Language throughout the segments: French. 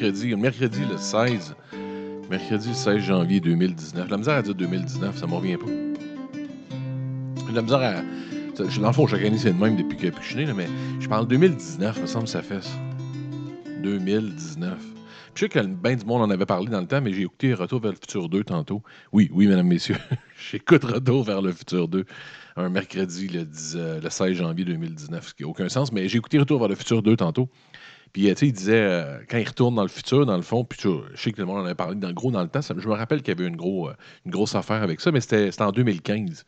mercredi, le 16. Mercredi 16 janvier 2019. La misère à dire 2019, ça me revient pas. La misère à. Dans le fond, chaque année, c'est le même depuis que je suis né, mais je parle 2019, il me semble que ça fait ça. 2019. je sais que bien du monde en avait parlé dans le temps, mais j'ai écouté Retour vers le futur 2 tantôt. Oui, oui, mesdames, messieurs. J'écoute Retour vers le futur 2 un mercredi le, 16 janvier 2019, ce qui n'a aucun sens, mais j'ai écouté Retour vers le futur 2 tantôt. Puis, euh, tu sais, il disait, euh, quand il retourne dans le futur, dans le fond, puis je sais que tout le monde en avait parlé dans, gros dans le temps, je me rappelle qu'il y avait une, euh, grosse affaire avec ça, mais c'était en 2015.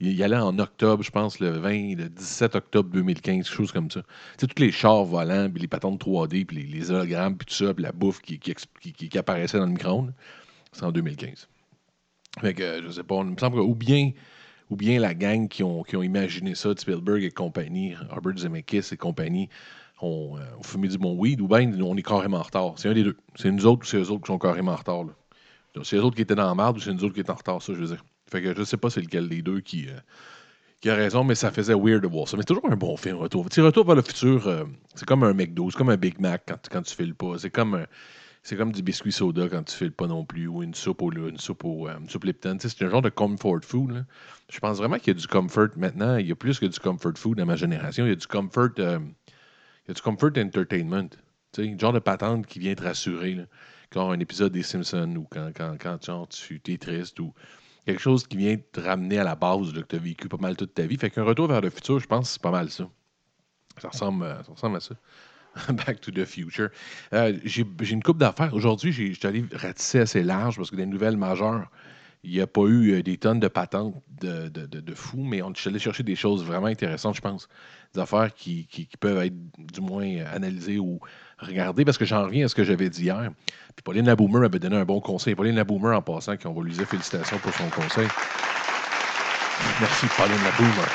Il, allait en octobre, je pense, le 20, le 17 octobre 2015, quelque chose comme ça. Tu sais, tous les chars volants, puis les patentes 3D, puis les, hologrammes, puis tout ça, puis la bouffe qui, qui, apparaissait dans le micro-ondes, c'est en 2015. Fait que, je sais pas, il me semble que, ou bien ou bien la gang qui ont, qui ont imaginé ça, Spielberg et compagnie, Robert Zemeckis et compagnie, ont, euh, fumé du bon weed, ou bien on est carrément en retard. C'est un des deux. C'est nous autres ou c'est eux autres qui sont carrément en retard. C'est eux autres qui étaient dans la merde ou c'est nous autres qui étaient en retard, ça, je veux dire. Fait que je sais pas c'est lequel des deux qui, euh, a raison, mais ça faisait weird de voir ça. Mais c'est toujours un bon film, Retour. Retour vers le futur, euh, c'est comme un McDo, c'est comme un Big Mac quand, quand tu files pas. C'est comme c'est comme du biscuit soda quand tu files pas non plus, ou une soupe au une soupe au une soupe Lipton. C'est un genre de comfort food. Je pense vraiment qu'il y a du comfort maintenant. Il y a plus que du comfort food dans ma génération. Il y a du comfort, euh, y a du comfort entertainment? Un genre de patente qui vient te rassurer. Là. Quand un épisode des Simpsons ou quand, quand, quand genre, tu es triste ou quelque chose qui vient te ramener à la base que tu as vécu pas mal toute ta vie. Fait qu'un retour vers le futur, je pense c'est pas mal ça. Ça ressemble, euh, ça ressemble à ça. Back to the Future. Euh, j'ai une coupe d'affaires. Aujourd'hui, j'ai allé ratisser assez large parce que des nouvelles majeures, il n'y a pas eu euh, des tonnes de patentes de, de, de, fous, mais on est allé chercher des choses vraiment intéressantes, je pense. Des affaires qui, qui, peuvent être du moins analysées ou regardées, parce que j'en reviens à ce que j'avais dit hier. Puis Pauline Laboomer avait donné un bon conseil. Pauline Laboomer, en passant, qui on va lui dire félicitations pour son conseil. Merci, Pauline Laboomer.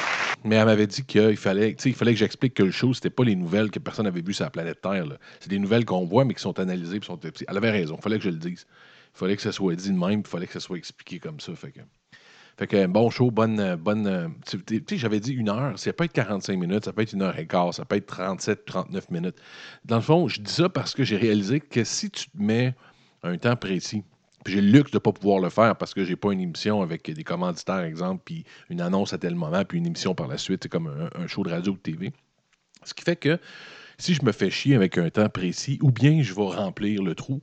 Mais elle m'avait dit qu'il fallait, il fallait que j'explique que le show, c'était pas les nouvelles que personne n'avait vues sur la planète Terre. C'est des nouvelles qu'on voit, mais qui sont analysées. Sont... Elle avait raison. Il fallait que je le dise. Fallait que ça soit dit de même, il fallait que ça soit expliqué comme ça. Fait que, fait que bon show, bonne. bonne tu sais, j'avais dit une heure, ça peut être 45 minutes, ça peut être une heure et quart, ça peut être 37, 39 minutes. Dans le fond, je dis ça parce que j'ai réalisé que si tu te mets un temps précis, puis j'ai le luxe de ne pas pouvoir le faire parce que j'ai pas une émission avec des commanditaires, exemple, puis une annonce à tel moment, puis une émission par la suite, c'est comme un, show de radio ou de TV. Ce qui fait que si je me fais chier avec un temps précis, ou bien je vais remplir le trou,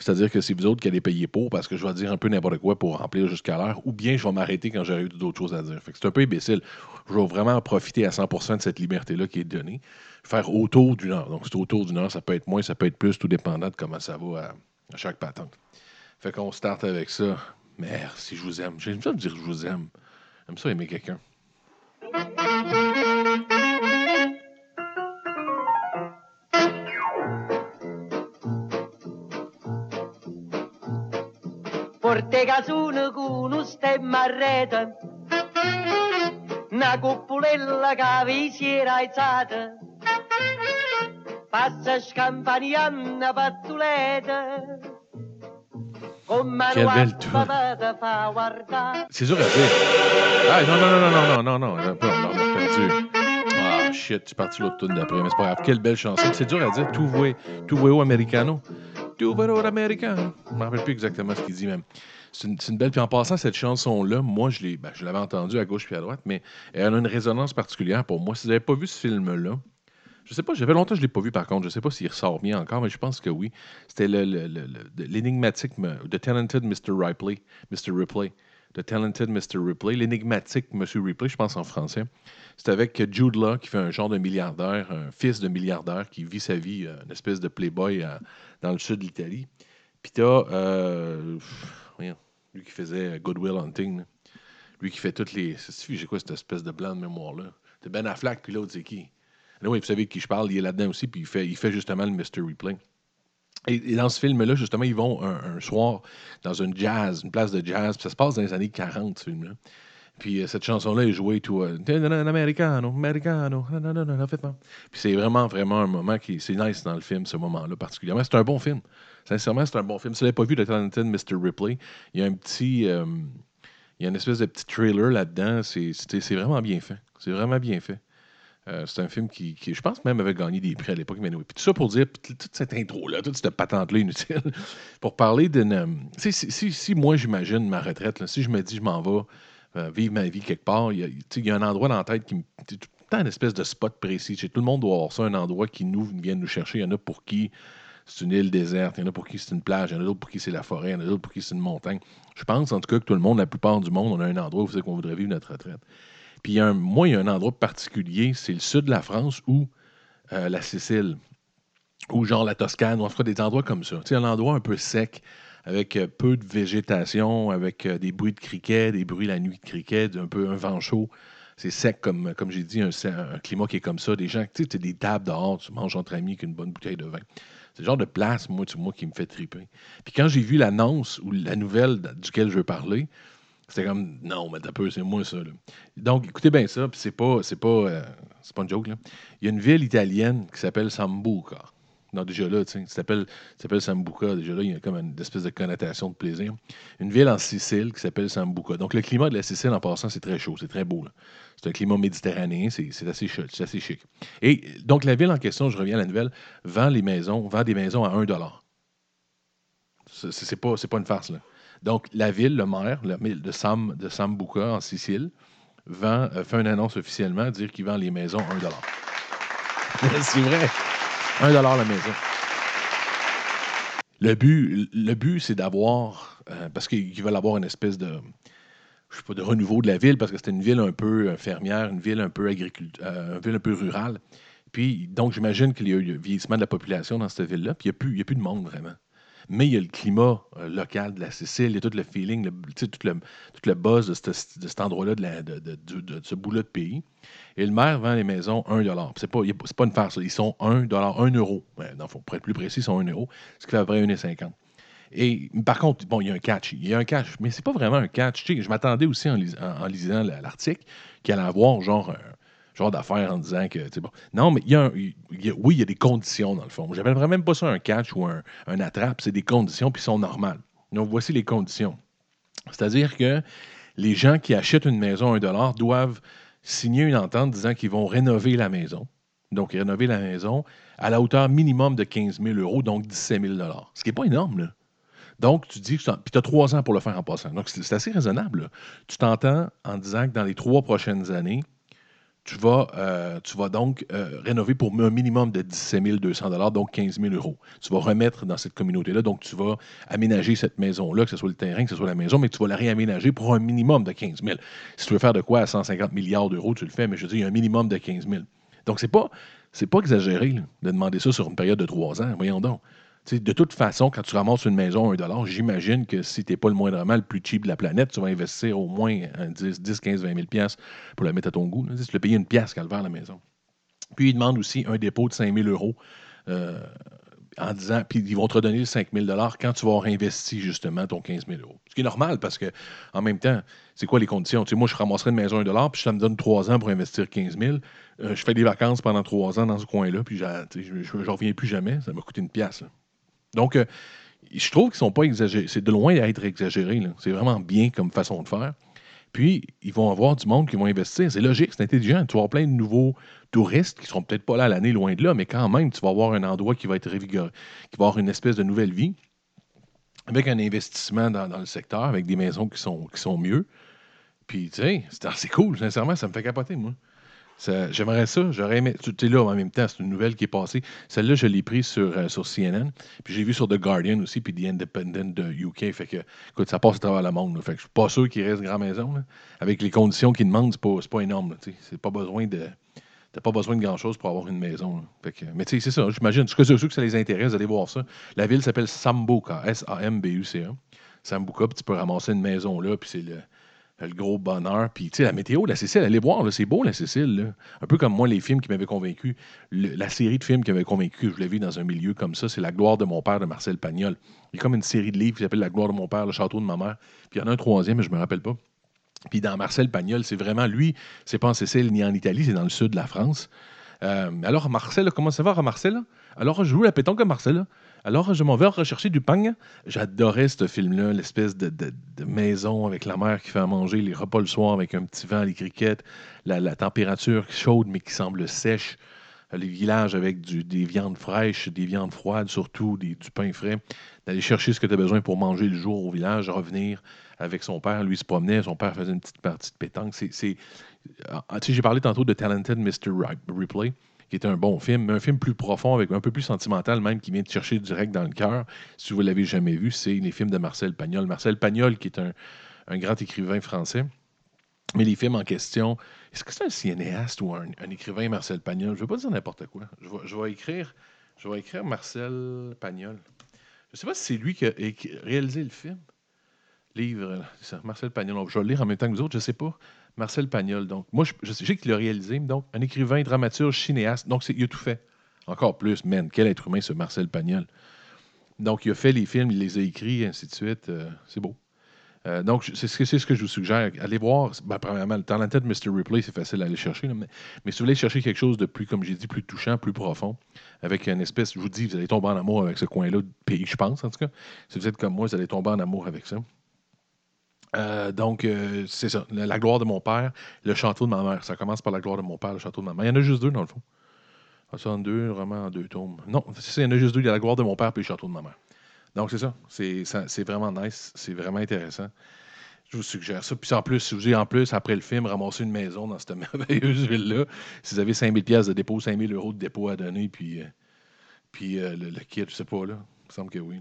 c'est-à-dire que c'est vous autres qui allez payer pour parce que je vais dire un peu n'importe quoi pour remplir jusqu'à l'heure, ou bien je vais m'arrêter quand j'aurai d'autres choses à dire. c'est un peu imbécile. Je vais vraiment profiter à 100% de cette liberté-là qui est donnée. Faire autour d'une heure. Donc, c'est autour d'une heure, ça peut être moins, ça peut être plus, tout dépendant de comment ça va à chaque patente. Fait qu'on start avec ça. Merci, je vous aime. J'aime ça me dire je vous aime. J'aime ça aimer quelqu'un. Porte casune con un stemma a rete, una cuppulella che vi si era alzata, passa scampanianna pattuleta, Quelle belle tour. C'est dur à dire. Ah, non, non, non, non, non, non, non, non, perdu. Ah, shit, tu es parti l'autre tour d'après, mais c'est pas grave. Quelle belle chanson. C'est dur à dire. Tu au americano. au americano. Je me rappelle plus exactement ce qu'il dit, même. C'est une, belle. Puis en passant, cette chanson-là, moi, je ben, l'avais entendue à gauche puis à droite, mais elle a une résonance particulière pour moi. Si vous n'avez pas vu ce film-là, je sais pas, j'avais longtemps que je ne l'ai pas vu par contre. Je ne sais pas s'il ressort bien encore, mais je pense que oui. C'était l'énigmatique The Talented Mr. Ripley. Mr. Ripley. The Talented Mr. Ripley. L'énigmatique M. Ripley, je pense en français. C'est avec Jude Law, qui fait un genre de milliardaire, un fils de milliardaire qui vit sa vie, euh, une espèce de playboy dans le sud de l'Italie. Puis tu euh, lui qui faisait Good Will Hunting. Lui qui fait toutes les. J'ai quoi cette espèce de blanc de mémoire-là? C'est Ben Affleck, puis l'autre, c'est qui? oui, vous savez de qui je parle, il est là-dedans aussi, puis il fait, il fait justement le Mystery Play. Et, dans ce film-là, justement, ils vont un, soir dans une jazz, une place de jazz, puis ça se passe dans les années 40, ce film-là. Puis euh, cette chanson-là est jouée tout. Euh, Americano, Americano, Puis c'est vraiment, vraiment un moment qui. C'est nice dans le film, ce moment-là particulièrement. C'est un bon film. Sincèrement, c'est un bon film. Si vous n'avez pas vu The Talented Mr. Ripley, il y a un petit. Euh, il y a une espèce de petit trailer là-dedans. C'est vraiment bien fait. C'est vraiment bien fait. Euh, c'est un film qui, je pense, même avait gagné des prix à l'époque. Mais Puis tout ça pour dire, toute cette intro-là, toute cette patente-là inutile, pour parler d'une. Si, si, si, moi, j'imagine ma retraite, si je me dis, je m'en vais euh, vivre ma vie quelque part, il y, a un endroit dans la tête qui me. Tout le temps une espèce de spot précis. Tout le monde doit avoir ça, un endroit qui nous vient nous chercher. Il y en a pour qui c'est une île déserte, il y en a pour qui c'est une plage, il y en a d'autres pour qui c'est la forêt, il y en a d'autres pour qui c'est une montagne. Je pense en tout cas que tout le monde, la plupart du monde, on a un endroit où c'est qu'on voudrait vivre notre retraite. Puis moi, il y a un endroit particulier, c'est le sud de la France ou euh, la Sicile, ou genre la Toscane, ou en tout cas des endroits comme ça. Tu un endroit un peu sec, avec euh, peu de végétation, avec euh, des bruits de criquets, des bruits la nuit de criquets, un peu un vent chaud. C'est sec, comme, comme j'ai dit, un, climat qui est comme ça. Des gens, tu sais, tu des tables dehors, tu manges entre amis avec une bonne bouteille de vin. C'est le genre de place, moi, moi qui me fait triper. Puis quand j'ai vu l'annonce ou la nouvelle duquel je veux parler, c'était comme non, mais t'as peu, c'est moi ça. Donc, écoutez bien ça, puis c'est pas, c'est pas, euh, pas une joke. Il y a une ville italienne qui s'appelle Sambuca. Non, déjà là, tu sais, s'appelle, Sambuca. Déjà là, il y a comme une espèce de connotation de plaisir. Une ville en Sicile qui s'appelle Sambuca. Donc, le climat de la Sicile, en passant, c'est très chaud, c'est très beau. C'est un climat méditerranéen, c'est, assez, c'est assez chic. Et donc, la ville en question, je reviens à la nouvelle, vend les maisons, vend des maisons à 1 c'est, pas, pas une farce, là. Donc, la ville, le maire de, Sam, de Sambuca, en Sicile, vend, euh, fait une annonce officiellement, dire qu'il vend les maisons 1 C'est vrai. 1 la maison. Le but, le but c'est d'avoir, euh, parce qu'ils veulent avoir une espèce de, je sais pas, de renouveau de la ville, parce que c'était une ville un peu euh, fermière, une ville un peu agricole, une ville un peu rurale. Puis, donc, j'imagine qu'il y a eu le vieillissement de la population dans cette ville-là, puis il n'y a, a, plus de monde vraiment mais il y a le climat euh, local de la Sicile, il y a tout le feeling, le, tout, le, buzz de, cet endroit-là, de, ce bout-là de pays. Et le maire vend les maisons 1 C'est pas, pas une farce, ils sont 1 1 euro. Ben, non, pour être plus précis, ils sont 1 euro, ce qui fait à près 1,50 et par contre, bon, il y a un catch. Il y a un catch, mais c'est pas vraiment un catch. je m'attendais aussi en, en lisant l'article qu'il allait avoir genre genre d'affaires en disant que, bon. Non, mais il y, a oui, il y a des conditions dans le fond. J'appellerais même pas ça un catch ou un, un attrape, c'est des conditions puis sont normales. Donc, voici les conditions. C'est-à-dire que les gens qui achètent une maison à 1 dollar doivent signer une entente disant qu'ils vont rénover la maison. Donc, rénover la maison à la hauteur minimum de 15 000 euros, donc 17 000 Ce qui n'est pas énorme, là. Donc, tu dis, puis tu as trois ans pour le faire en passant. Donc, c'est assez raisonnable. Tu t'entends en disant que dans les trois prochaines années, tu vas, euh, tu vas donc euh, rénover pour un minimum de 17 200 donc 15 000 euros. Tu vas remettre dans cette communauté-là, donc tu vas aménager cette maison-là, que ce soit le terrain, que ce soit la maison, mais tu vas la réaménager pour un minimum de 15 000. Si tu veux faire de quoi à 150 milliards d'euros, tu le fais, mais je dis, il y a un minimum de 15 000. Donc, c'est pas, pas exagéré de demander ça sur une période de trois ans. Voyons donc de toute façon, quand tu ramasses une maison à 1 dollar, j'imagine que si tu n'es pas le moindrement le plus cheap de la planète, tu vas investir au moins 10, 10 15, 20 000 pour la mettre à ton goût. Tu vas payer une pièce calvaire la maison. Puis, ils demandent aussi un dépôt de 5 000 euros euh, en disant, puis ils vont te redonner 5 000 quand tu vas avoir investi justement ton 15 000 euros. Ce qui est normal parce que, en même temps, c'est quoi les conditions? moi, je ramasserai une maison à 1 dollar, puis ça me donne 3 ans pour investir 15 000. Euh, je fais des vacances pendant 3 ans dans ce coin-là, puis je ne reviens plus jamais. Ça m'a coûté une pièce. Donc, euh, je trouve qu'ils sont pas exagérés. C'est de loin d'être exagéré. C'est vraiment bien comme façon de faire. Puis, ils vont avoir du monde qui vont investir. C'est logique, c'est intelligent. Tu vas avoir plein de nouveaux touristes qui ne seront peut-être pas là l'année, loin de là, mais quand même, tu vas avoir un endroit qui va être revigoré, qui va avoir une espèce de nouvelle vie, avec un investissement dans, le secteur, avec des maisons qui sont, qui sont mieux. Puis, tu sais, c'est cool. Sincèrement, ça me fait capoter, moi. J'aimerais ça. J'aurais aimé. Tu es là en même temps, c'est une nouvelle qui est passée. Celle-là, je l'ai prise sur, euh, sur CNN. Puis j'ai vu sur The Guardian aussi, puis The Independent de UK. Fait que, écoute, ça passe à travers le monde. Fait que suis pas sûr qu'il reste grand maison. Avec les conditions qu'ils demandent, c'est pas, pas énorme. C'est pas besoin de. T'as pas besoin de grand-chose pour avoir une maison. Fait que, mais tu sais, c'est ça, j'imagine. Je suis sûr que ça les intéresse d'aller voir ça. La ville s'appelle Sambuca, S-A-M-B-U-C-A. Sambuca, puis tu peux ramasser une maison là, puis c'est le le gros bonheur. Puis, tu sais, la météo, la Sicile, allez voir, c'est beau, la Sicile. Un peu comme moi, les films qui m'avaient convaincu. la série de films qui m'avait convaincu je l'ai vu dans un milieu comme ça, c'est La gloire de mon père de Marcel Pagnol. Il y a comme une série de livres qui s'appelle La gloire de mon père, Le château de ma mère. Puis il y en a un troisième, mais je me rappelle pas. Puis dans Marcel Pagnol, c'est vraiment lui, c'est pas en Sicile ni en Italie, c'est dans le sud de la France. Euh, alors, Marcel, comment ça va, Marcel? Alors, je joue la pétanque à Marcel. Alors, je m'en vais rechercher du pain. J'adorais ce film-là, l'espèce de, maison avec la mère qui fait à manger, les repas le soir avec un petit vent, les criquettes, la, température chaude mais qui semble sèche, les villages avec des viandes fraîches, des viandes froides surtout, du pain frais, d'aller chercher ce que tu as besoin pour manger le jour au village, revenir avec son père. Lui, se promenait, son père faisait une petite partie de pétanque. C'est, ah, j'ai parlé tantôt de Talented Mr. Ripley qui est un bon film, mais un film plus profond, avec un peu plus sentimental même, qui vient te chercher direct dans le cœur. Si vous ne l'avez jamais vu, c'est les films de Marcel Pagnol. Marcel Pagnol, qui est un, grand écrivain français. Mais les films en question, est-ce que c'est un cinéaste ou un, écrivain Marcel Pagnol? Je ne veux pas dire n'importe quoi. Je vais, écrire, je vais écrire Marcel Pagnol. Je ne sais pas si c'est lui qui a réalisé le film. Livre, Marcel Pagnol. Je vais le lire en même temps que vous autres, je ne sais pas. Marcel Pagnol. Donc, moi, je, sais qu'il l'a réalisé. Donc, un écrivain, dramaturge, cinéaste. Donc, il a tout fait. Encore plus, man, quel être humain, ce Marcel Pagnol. Donc, il a fait les films, il les a écrits, ainsi de suite. Euh, c'est beau. Euh, donc, c'est ce, que je vous suggère. Allez voir, ben, premièrement, le talent de Mr. Ripley, c'est facile à aller chercher. mais, si vous voulez chercher quelque chose de plus, comme j'ai dit, plus touchant, plus profond, avec une espèce, je vous dis, vous allez tomber en amour avec ce coin-là du pays, je pense, en tout cas. Si vous êtes comme moi, vous allez tomber en amour avec ça. Euh, donc, euh, c'est ça. La, gloire de mon père, le château de ma mère. Ça commence par la gloire de mon père, le château de ma mère. Il y en a juste deux, dans le fond. Ça, en deux, vraiment en deux tomes. Non, il y en a juste deux. Il y a la gloire de mon père et le château de ma mère. Donc, c'est ça. C'est vraiment nice. C'est vraiment intéressant. Je vous suggère ça. Puis en plus, si vous avez en plus, après le film, ramasser une maison dans cette merveilleuse ville-là, si vous avez 5000 pièces de dépôt, 5000 euros de dépôt à donner, puis, euh, puis le, le, kit, je sais pas, là. Il me semble que oui.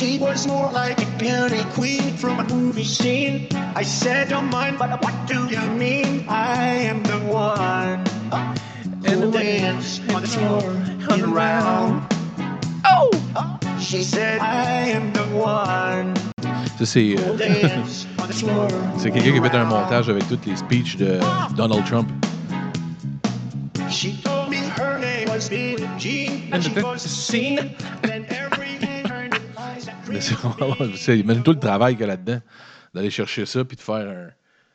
She was more like a beauty queen from a movie scene. I said, don't mind, but what do you mean? I am the one. Uh, and the dance on the floor and around. Oh! Uh, she said, I am the one. Ça, c'est. Euh, c'est quelqu'un qui a fait un montage avec toutes les speeches de Donald Trump. She told me her name was Billie Jean, and she goes to scene, and imagine tout le travail qu'il y a là-dedans, d'aller chercher ça puis de faire un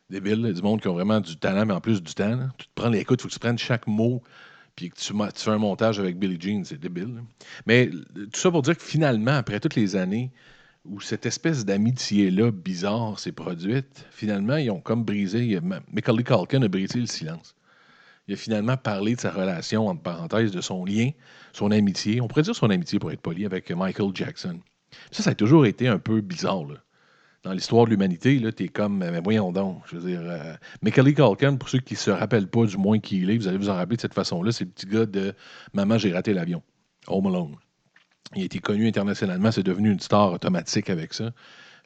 débile, du monde qui ont vraiment du talent, mais en plus du temps. Tu te prends l'écoute, il faut que tu prennes chaque mot puis que tu, fais un montage avec Billie Jean, c'est débile. Mais tout ça pour dire que finalement, après toutes les années où cette espèce d'amitié-là bizarre s'est produite, finalement, ils ont comme brisé. Macaulay Culkin a brisé le silence. Il a finalement parlé de sa relation, entre parenthèses, de son lien, son amitié. On pourrait dire son amitié pour être poli avec Michael Jackson. Ça, ça a toujours été un peu bizarre. Dans l'histoire de l'humanité, tu es comme, mais voyons donc. Je veux dire, euh, pour ceux qui ne se rappellent pas du moins qui il est, vous allez vous en rappeler de cette façon-là, c'est le petit gars de Maman, j'ai raté l'avion, Home Alone. Il a été connu internationalement, c'est devenu une star automatique avec ça.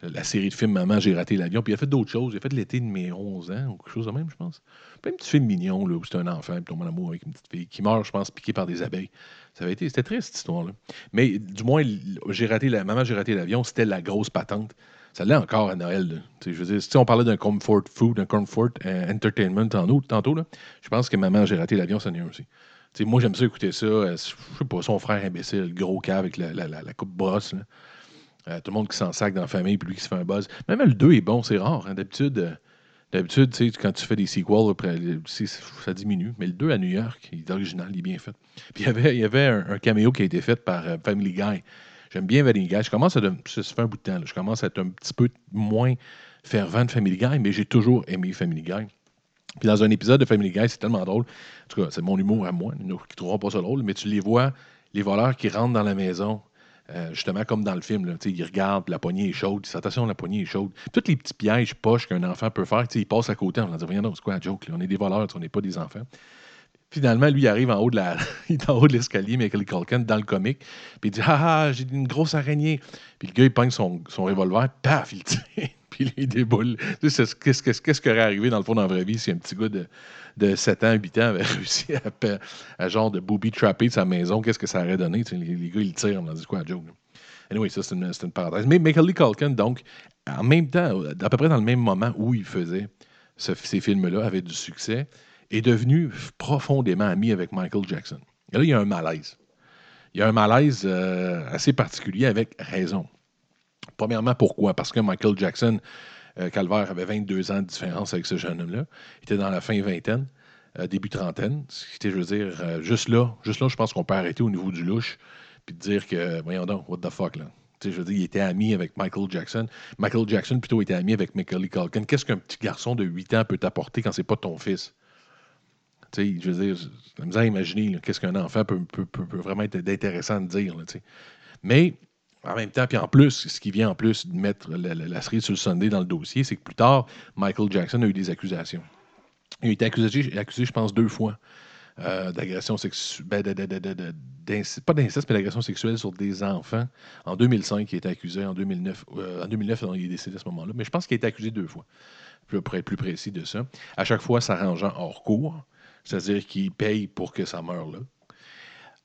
La série de films Maman, j'ai raté l'avion. Puis il a fait d'autres choses. Il a fait l'été de mes 11 ans, ou quelque chose de même, je pense. Puis un petit film mignon, où c'est un enfant, puis tombe en amour avec une petite fille, qui meurt, je pense, piqué par des abeilles. Ça avait été, c'était triste, cette histoire-là. Mais du moins, j'ai raté la, maman, j'ai raté l'avion, c'était la grosse patente. Ça l'est encore à Noël. Je veux dire, si on parlait d'un comfort food, d'un comfort euh, entertainment tantôt, tantôt là, je pense que maman, j'ai raté l'avion, ça n'est aussi. moi, j'aime ça écouter ça. Euh, je sais pas, son frère imbécile, le gros cas avec la, la, coupe brosse. Euh, tout le monde qui s'en sac dans la famille, puis lui qui se fait un buzz. Même le 2 est bon, c'est rare. Hein. D'habitude, D'habitude, tu sais, quand tu fais des sequels, ça diminue. Mais le 2 à New York, il est original, il est bien fait. Puis il y avait, il y avait un, caméo qui a été fait par euh, Family Guy. J'aime bien Family Guy. Je commence à. Fait un bout de temps. je commence à être un petit peu moins fervent de Family Guy, mais j'ai toujours aimé Family Guy. Puis dans un épisode de Family Guy, c'est tellement drôle. En tout cas, c'est mon humour à moi. Qui ne trouveront pas ça drôle, mais tu les vois, les voleurs qui rentrent dans la maison euh, justement, comme dans le film, il regarde, la poignée est chaude, il attention, la poignée est chaude. Tous les petits pièges poches qu'un enfant peut faire, il passe à côté en disant Voyons, c'est quoi la joke On est des voleurs, on n'est pas des enfants. Finalement, lui, il arrive en haut de la, il en haut de l'escalier, Michael Culkin, dans le comique, puis il dit Ah ah, j'ai une grosse araignée. Puis le gars, il pogne son, son revolver, paf, il tire, puis il déboule. Qu'est-ce qui aurait arrivé dans le fond dans la vraie vie si un petit gars de de 7 ans, 8 ans avait réussi à, à, genre de booby trapper de sa maison, qu'est-ce que ça aurait donné? Les, gars, ils tirent, on dit quoi, joke? Anyway, ça, c'est une, une, parenthèse. Mais Macaulay Culkin, donc, en même temps, à peu près dans le même moment où il faisait ces films-là, avait du succès, est devenu profondément ami avec Michael Jackson. Et là, il y a un malaise. il y a un malaise euh, assez particulier avec raison. Premièrement, pourquoi? Parce que Michael Jackson, euh, Calvaire, avait 22 ans de différence avec ce jeune homme-là. Il était dans la fin vingtaine, euh, début trentaine. C'était, je veux dire, juste là, juste là, je pense qu'on peut arrêter au niveau du louche puis dire que, voyons donc, what the fuck, là. je veux dire, il était ami avec Michael Jackson. Michael Jackson, plutôt, était ami avec Macaulay Culkin. Qu'est-ce qu'un petit garçon de 8 ans peut t'apporter quand c'est pas ton fils? je veux dire, j'ai à imaginer qu'est-ce qu'un enfant peut, vraiment être intéressant à dire. Mais en même temps, puis en plus, ce qui vient en plus de mettre la, série sur le Sunday dans le dossier, c'est que plus tard, Michael Jackson a eu des accusations. Il a été accusé, accusé je pense, deux fois euh, d'agression sexuelle, ben, pas d'inceste, mais d'agression sexuelle sur des enfants. En 2005, il a été accusé. En 2009, euh, en 2009 il est décédé à ce moment-là. Mais je pense qu'il a été accusé deux fois, plus précis de ça. À chaque fois, s'arrangeant hors cours c'est-à-dire qu'il paye pour que ça meure là.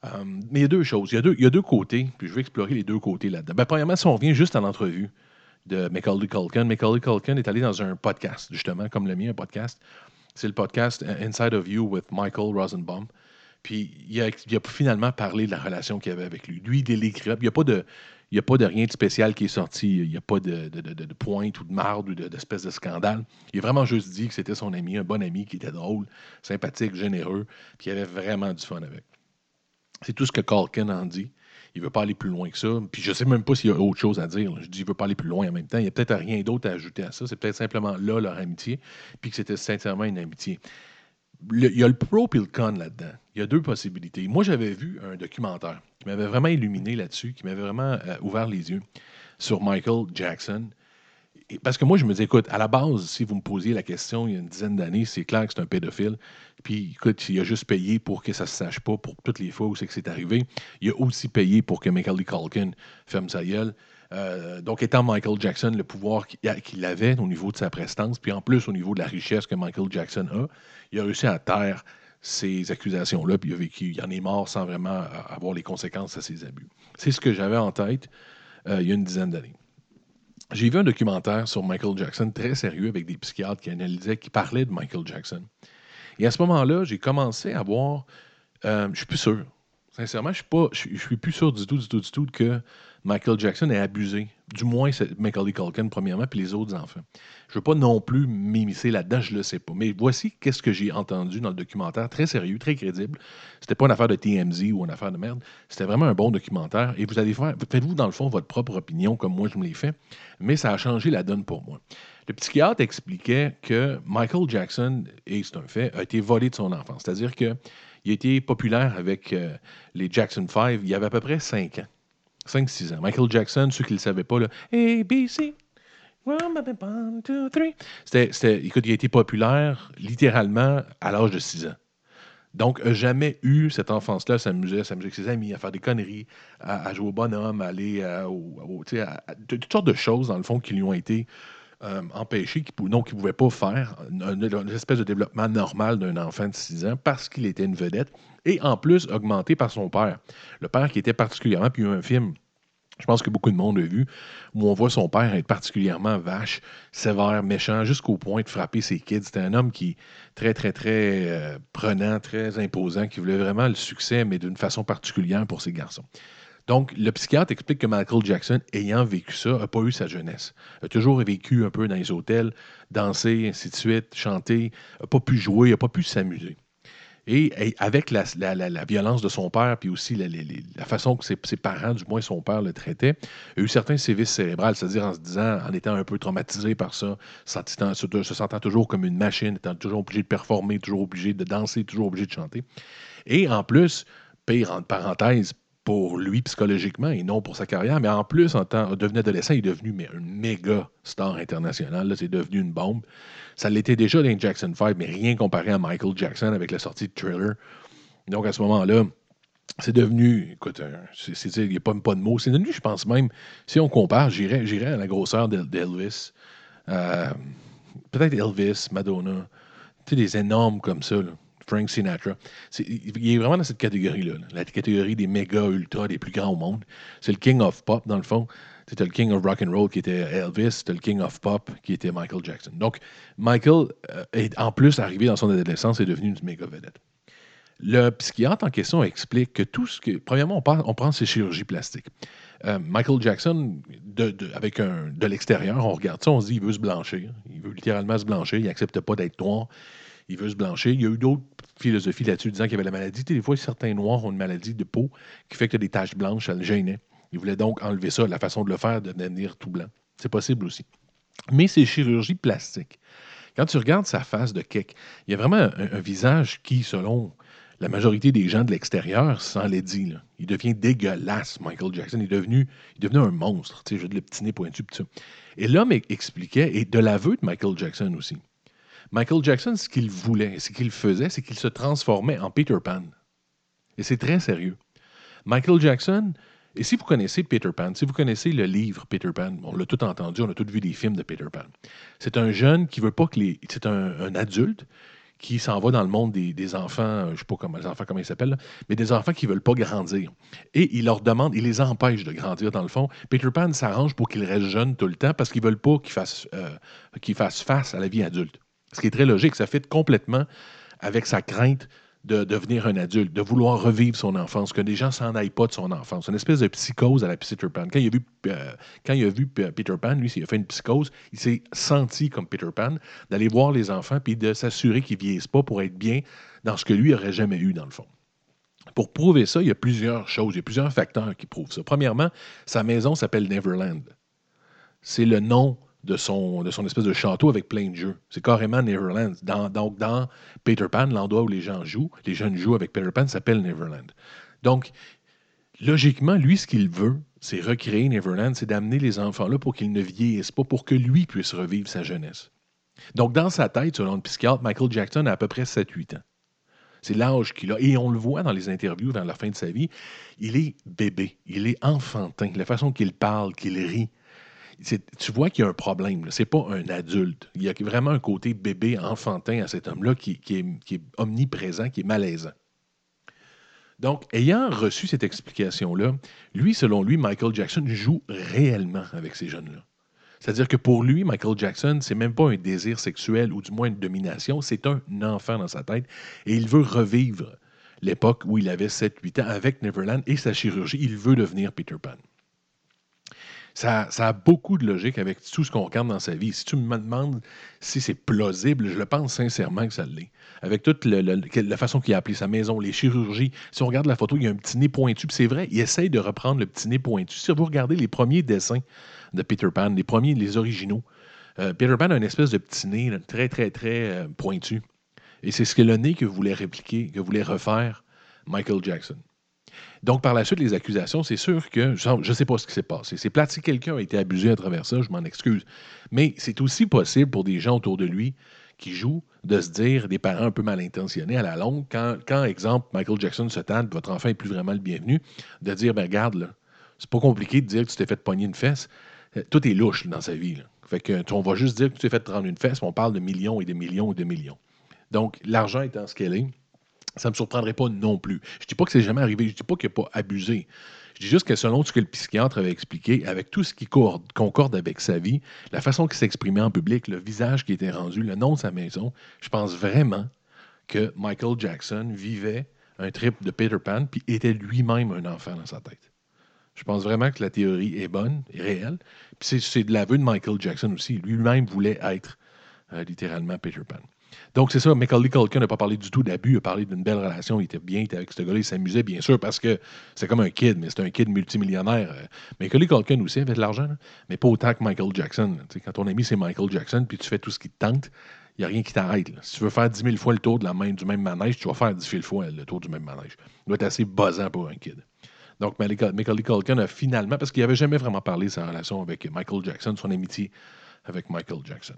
Euh, mais il y a deux choses. Il y a deux, il y a deux côtés, puis je vais explorer les deux côtés là-dedans. Ben, premièrement, si on revient juste à l'entrevue de Macaulay Culkin, Macaulay Culkin est allé dans un podcast, justement, comme le mien, un podcast. C'est le podcast Inside of You with Michael Rosenbaum. Puis il a, finalement parlé de la relation qu'il avait avec lui. Lui, il l'écrivait. Il n'y a pas de. Il n'y a pas de rien de spécial qui est sorti. Il n'y a pas de, de, pointe ou de marde ou d'espèce de, scandale. Il a vraiment juste dit que c'était son ami, un bon ami qui était drôle, sympathique, généreux, puis il avait vraiment du fun avec. C'est tout ce que Calkin en dit. Il ne veut pas aller plus loin que ça. Puis je ne sais même pas s'il y a autre chose à dire. Je dis qu'il ne veut pas aller plus loin en même temps. Il n'y a peut-être rien d'autre à ajouter à ça. C'est peut-être simplement là leur amitié, puis que c'était sincèrement une amitié. il y a le pro et le con là-dedans. Il y a deux possibilités. Moi, j'avais vu un documentaire qui m'avait vraiment illuminé là-dessus, qui m'avait vraiment euh, ouvert les yeux sur Michael Jackson. Parce que moi, je me dis, écoute, à la base, si vous me posiez la question il y a une dizaine d'années, c'est clair que c'est un pédophile. Puis, écoute, il a juste payé pour que ça ne se sache pas pour toutes les fois où c'est que c'est arrivé. Il a aussi payé pour que Macaulay Culkin ferme sa gueule. Euh, donc, étant Michael Jackson, le pouvoir qu'il avait au niveau de sa prestance, puis en plus au niveau de la richesse que Michael Jackson a, il a réussi à taire ces accusations-là, puis il a vécu, il en est mort sans vraiment avoir les conséquences de ses abus. C'est ce que j'avais en tête euh, il y a une dizaine d'années. J'ai vu un documentaire sur Michael Jackson très sérieux avec des psychiatres qui analysaient, qui parlaient de Michael Jackson. Et à ce moment-là, j'ai commencé à voir, euh, je suis plus sûr, sincèrement, je suis je suis plus sûr du tout, du tout, du tout que Michael Jackson ait abusé. Du moins, c'est Macaulay Culkin, premièrement, puis les autres enfants. Je ne veux pas non plus m'immiscer là-dedans, je ne le sais pas. Mais voici qu'est-ce que j'ai entendu dans le documentaire, très sérieux, très crédible. C'était pas une affaire de TMZ ou une affaire de merde. C'était vraiment un bon documentaire. Et vous allez faire, faites-vous dans le fond votre propre opinion, comme moi je me l'ai fait. Mais ça a changé la donne pour moi. Le psychiatre expliquait que Michael Jackson, et c'est un fait, a été volé de son enfance. C'est-à-dire qu'il a été populaire avec euh, les Jackson 5 il y avait à peu près 5 ans. 5-6 ans. Michael Jackson, ceux qui ne le savaient pas, là, ABC. C'était, écoute, il a été populaire littéralement à l'âge de 6 ans. Donc, jamais eu cette enfance-là à s'amuser, à s'amuser avec ses amis, à faire des conneries, à, jouer au bonhomme, à aller à, toutes sortes de choses, dans le fond, qui lui ont été euh, empêchées, qui, non, qu'il ne pouvait pas faire, une, espèce de développement normal d'un enfant de 6 ans parce qu'il était une vedette et en plus augmenté par son père. Le père qui était particulièrement, puis il y a un film je pense que beaucoup de monde a vu, où on voit son père être particulièrement vache, sévère, méchant, jusqu'au point de frapper ses kids. C'était un homme qui très, très, très euh, prenant, très imposant, qui voulait vraiment le succès, mais d'une façon particulière pour ses garçons. Donc, le psychiatre explique que Michael Jackson, ayant vécu ça, n'a pas eu sa jeunesse. A toujours vécu un peu dans les hôtels, danser, ainsi de suite, chanter, n'a pas pu jouer, n'a pas pu s'amuser. Et, avec la, violence de son père, puis aussi la, façon que ses, parents, du moins son père, le traitaient, il a eu certains sévices cérébrales, c'est-à-dire en se disant, en étant un peu traumatisé par ça, se, sentant toujours comme une machine, étant toujours obligé de performer, toujours obligé de danser, toujours obligé de chanter. Et en plus, pire entre parenthèses, pour lui psychologiquement et non pour sa carrière, mais en plus, en tant devenant adolescent, il est devenu mais, un méga star international. C'est devenu une bombe. Ça l'était déjà dans Jackson 5, mais rien comparé à Michael Jackson avec la sortie de Thriller. Donc à ce moment-là, c'est devenu, écoute, il n'y a pas, de mots. C'est devenu, je pense même, si on compare, j'irais à la grosseur d'Elvis. Euh, peut-être Elvis, Madonna. Tu sais, des énormes comme ça. Frank Sinatra. il est vraiment dans cette catégorie-là, la catégorie des méga ultra, des plus grands au monde. C'est le king of pop, dans le fond. C'était le king of rock and roll qui était Elvis, c'était le king of pop qui était Michael Jackson. Donc, Michael euh, est en plus arrivé dans son adolescence et devenu une méga vedette. Le psychiatre en question explique que tout ce que. Premièrement, on, prend ces chirurgies plastiques. Euh, Michael Jackson, de, avec de l'extérieur, on regarde ça, on se dit il veut se blanchir. Il veut littéralement se blanchir. Il n'accepte pas d'être noir. Il veut se blanchir. Il y a eu d'autres philosophies là-dessus disant qu'il y avait la maladie. Des fois, certains noirs ont une maladie de peau qui fait que des taches blanches, ça le gênait. Il voulait donc enlever ça. La façon de le faire, de devenir tout blanc. C'est possible aussi. Mais ces chirurgies plastiques, quand tu regardes sa face de Keck, il y a vraiment un, visage qui, selon la majorité des gens de l'extérieur, sans les dire, il devient dégueulasse, Michael Jackson. Il est devenu, il est un monstre. Tu sais, j'ai le petit nez pointu. ça. Et l'homme e- expliquait, et de l'aveu de Michael Jackson aussi, Michael Jackson, ce qu'il voulait, ce qu'il faisait, c'est qu'il se transformait en Peter Pan. Et c'est très sérieux. Michael Jackson, et si vous connaissez Peter Pan, si vous connaissez le livre Peter Pan, on l'a tout entendu, on a tous vu des films de Peter Pan. C'est un jeune qui veut pas que les. C'est un, adulte qui s'en va dans le monde des, enfants, je sais pas comment ils s'appellent, mais des enfants qui veulent pas grandir. Et il leur demande, il les empêche de grandir dans le fond. Peter Pan s'arrange pour qu'ils restent jeunes tout le temps parce qu'ils veulent pas qu'ils fassent, euh, qu'ils fassent face à la vie adulte. Ce qui est très logique, ça fait complètement avec sa crainte de devenir un adulte, de vouloir revivre son enfance, que les gens s'en aillent pas de son enfance. Une espèce de psychose à la Peter Pan. Quand il a vu, euh, quand il a vu Peter Pan, lui, il a fait une psychose, il s'est senti comme Peter Pan, d'aller voir les enfants puis de s'assurer qu'ils vieillissent pas pour être bien dans ce que lui aurait jamais eu, dans le fond. Pour prouver ça, il y a plusieurs choses, il y a plusieurs facteurs qui prouvent ça. Premièrement, sa maison s'appelle Neverland. C'est le nom de son, de son espèce de château avec plein de jeux. C'est carrément Neverland. Donc, dans Peter Pan, l'endroit où les gens jouent, les jeunes jouent avec Peter Pan s'appelle Neverland. Donc, logiquement, lui, ce qu'il veut, c'est recréer Neverland, c'est d'amener les enfants là pour qu'ils ne vieillissent pas, pour que lui puisse revivre sa jeunesse. Donc, dans sa tête, selon le psychiatre, Michael Jackson a à peu près 7-8 ans. C'est l'âge qu'il a. Et on le voit dans les interviews vers la fin de sa vie. Il est bébé. Il est enfantin. La façon qu'il parle, qu'il rit. Tu vois qu'il y a un problème. Ce n'est pas un adulte. Il y a vraiment un côté bébé, enfantin à cet homme-là qui, qui est, qui est omniprésent, qui est malaisant. Donc, ayant reçu cette explication-là, lui, selon lui, Michael Jackson joue réellement avec ces jeunes-là. C'est-à-dire que pour lui, Michael Jackson, c'est même pas un désir sexuel ou du moins une domination, c'est un enfant dans sa tête et il veut revivre l'époque où il avait 7-8 ans avec Neverland et sa chirurgie. Il veut devenir Peter Pan. Ça, a beaucoup de logique avec tout ce qu'on regarde dans sa vie. Si tu me demandes si c'est plausible, je le pense sincèrement que ça l'est. Avec toute la façon qu'il a appelé sa maison, les chirurgies. Si on regarde la photo, il y a un petit nez pointu. C'est vrai, il essaye de reprendre le petit nez pointu. Si vous regardez les premiers dessins de Peter Pan, les premiers, les originaux, euh, Peter Pan a une espèce de petit nez très, très, très euh, pointu. Et c'est ce que le nez que voulait répliquer, que voulait refaire Michael Jackson. Donc, par la suite, les accusations, c'est sûr que je ne sais pas ce qui s'est passé. C'est plate si quelqu'un a été abusé à travers ça, je m'en excuse. Mais c'est aussi possible pour des gens autour de lui qui jouent de se dire, des parents un peu mal intentionnés à la longue, quand, quand exemple, Michael Jackson se tente, votre enfant n'est plus vraiment le bienvenu, de dire, ben regarde, c'est pas compliqué de dire que tu t'es fait pogner une fesse. Euh, Tout est louche dans sa vie. Fait que, on va juste dire que tu t'es fait prendre une fesse, mais on parle de millions et de millions et de millions. Donc, l'argent étant ce qu'elle est, ça ne me surprendrait pas non plus. Je ne dis pas que c'est jamais arrivé, je ne dis pas qu'il n'a pas abusé. Je dis juste que selon ce que le psychiatre avait expliqué, avec tout ce qui cor- concorde avec sa vie, la façon qu'il s'exprimait en public, le visage qui était rendu, le nom de sa maison, je pense vraiment que Michael Jackson vivait un trip de Peter Pan puis était lui-même un enfant dans sa tête. Je pense vraiment que la théorie est bonne, réelle. Puis c'est- c'est de l'aveu de Michael Jackson aussi. Lui-même voulait être euh, littéralement Peter Pan. Donc, c'est ça, Macaulay Culkin n'a pas parlé du tout d'abus, il a parlé d'une belle relation, il était bien, avec ce gars-là, il s'amusait, bien sûr, parce que c'est comme un kid, mais c'est un kid multimillionnaire. Euh, Macaulay Culkin aussi avait de l'argent, mais pas autant que Michael Jackson. Quand ton ami, c'est Michael Jackson, puis tu fais tout ce qui te tente, il n'y a rien qui t'arrête. Si tu veux faire 10 000 fois le tour de la même, du même manège, tu vas faire 10 000 fois le tour du même manège. Il doit être assez buzzant pour un kid. Donc, Macaulay Macaulay Culkin a finalement, parce qu'il n'avait jamais vraiment parlé de sa relation avec Michael Jackson, son amitié avec Michael Jackson.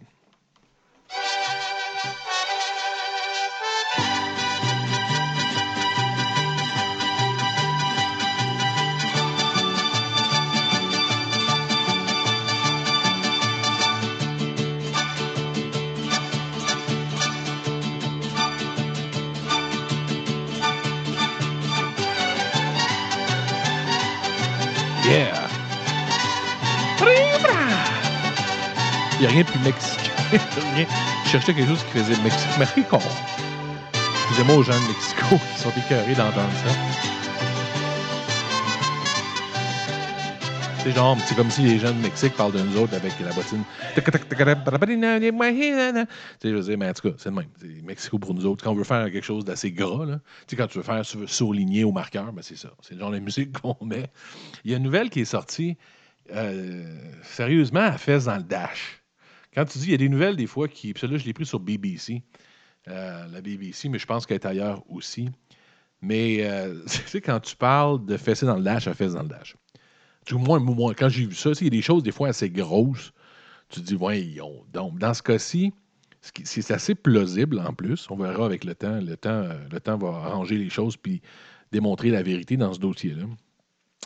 Rien plus mexicain. Je cherchais quelque chose qui faisait Mexique. Mexico. Excusez-moi aux gens de Mexico qui sont écœurés d'entendre ça. C'est genre, c'est comme si les gens de Mexique parlent de nous autres avec la bottine. Tu je veux dire, mais en tout cas, c'est le même. C'est Mexico pour nous autres. Quand on veut faire quelque chose d'assez gras, là, quand tu veux faire, tu veux surligner au marqueur, ben c'est ça. C'est le genre de musique qu'on met. Il y a une nouvelle qui est sortie, euh, sérieusement, à Fès dans le Dash. Quand tu dis, il y a des nouvelles des fois qui. Puis celle-là, je l'ai pris sur BBC, euh, la BBC, mais je pense qu'elle est ailleurs aussi. Mais, euh, tu sais, quand tu parles de fesser dans le Dash, à Fès dans le Dash. Du moins, moi, quand j'ai vu ça, il y a des choses des fois assez grosses. Tu te dis, voyons. Donc, dans ce cas-ci, c'est assez plausible en plus. On verra avec le temps. Le temps, euh, le temps va arranger les choses puis démontrer la vérité dans ce dossier-là.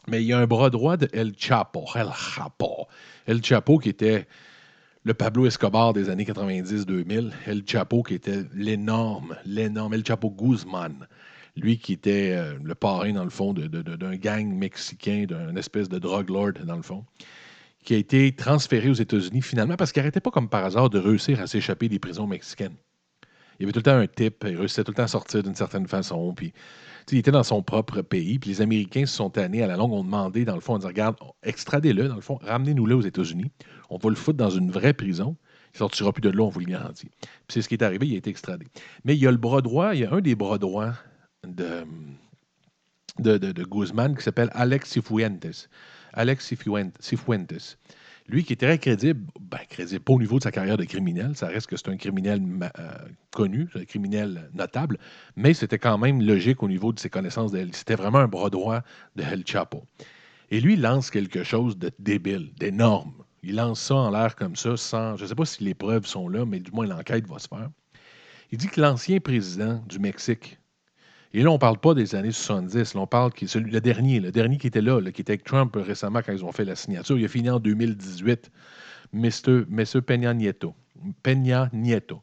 Mais il y a un bras droit de El Chapo. El Chapo. El Chapo qui était le Pablo Escobar des années 90-2000. El Chapo qui était l'énorme, l'énorme El Chapo Guzman lui qui était euh, le parrain, dans le fond, d'un gang mexicain, d'un espèce de drug lord, dans le fond, qui a été transféré aux États-Unis finalement parce qu'il n'arrêtait pas comme par hasard de réussir à s'échapper des prisons mexicaines. Il y avait tout le temps un type, il réussissait tout le temps à sortir d'une certaine façon, puis il était dans son propre pays, puis les Américains se sont tannés à la longue, ont demandé, dans le fond, on dit, regarde, extradez-le, dans le fond, ramenez-nous-le aux États-Unis, on va le foutre dans une vraie prison, il sortira plus de là, on vous le garantit. Puis c'est ce qui est arrivé, il a été extradé. Mais il y a le bras droit, il y a un des bras droits de, de, de, Guzman qui s'appelle Alex Cifuentes. Alex Cifuentes. Lui qui est très crédible, ben, crédible pas au niveau de sa carrière de criminel, ça reste que c'est un criminel euh, connu, un criminel notable, mais c'était quand même logique au niveau de ses connaissances. De, c'était vraiment un bras droit de El Chapo. Et lui, lance quelque chose de débile, d'énorme. Il lance ça en l'air comme ça, sans. Je ne sais pas si les preuves sont là, mais du moins l'enquête va se faire. Il dit que l'ancien président du Mexique, et là, on ne parle pas des années 70. Là, on parle qui celui, le dernier, le dernier qui était là, qui était avec Trump récemment quand ils ont fait la signature. Il a fini en 2018. Mr. Peña Nieto. Peña Nieto.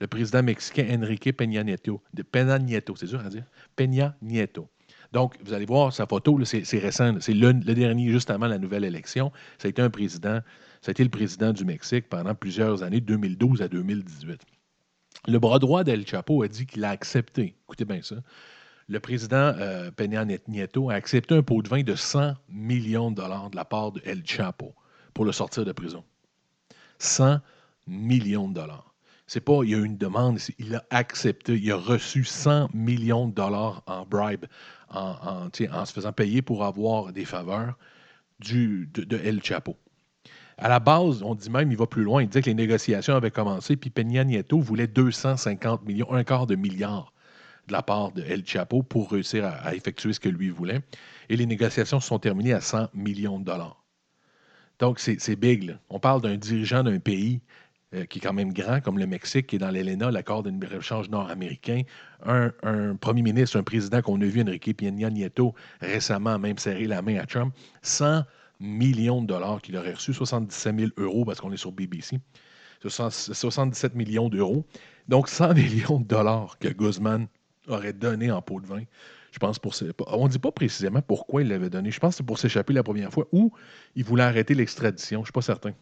Le président mexicain Enrique Peña Nieto. De Peña Nieto, c'est sûr à dire? Peña Nieto. Donc, vous allez voir sa photo, c'est récent. C'est le, le, dernier, juste avant la nouvelle élection. Ça a été un président, ça a été le président du Mexique pendant plusieurs années, 2012 à 2018. Le bras droit d'El Chapo a dit qu'il a accepté, écoutez bien ça, le président euh, Peña Nieto a accepté un pot de vin de 100 millions de dollars de la part de El Chapo pour le sortir de prison. 100 millions de dollars. C'est pas, il y a eu une demande, il a accepté, il a reçu 100 millions de dollars en bribe, en, se faisant payer pour avoir des faveurs du, de El Chapo. À la base, on dit même, il va plus loin, il dit que les négociations avaient commencé, puis Peña Nieto voulait 250 millions, un quart de milliard de la part de El Chapo pour réussir à, effectuer ce que lui voulait. Et les négociations se sont terminées à 100 millions de dollars. Donc, c'est big. On parle d'un dirigeant d'un pays euh, qui est quand même grand, comme le Mexique, qui est dans l'ELENA, l'accord de libre-échange nord-américain. Un, premier ministre, un président qu'on a vu, Enrique Peña Nieto, récemment même serré la main à Trump. 100 millions de dollars qu'il aurait reçu, 77 000 euros parce qu'on est sur BBC, 77 millions d'euros. Donc 100 millions de dollars que Guzman aurait donné en pot de vin. Je pense pour on ne dit pas précisément pourquoi il l'avait donné. Je pense que c'est pour s'échapper la première fois ou il voulait arrêter l'extradition. Je ne suis pas certain.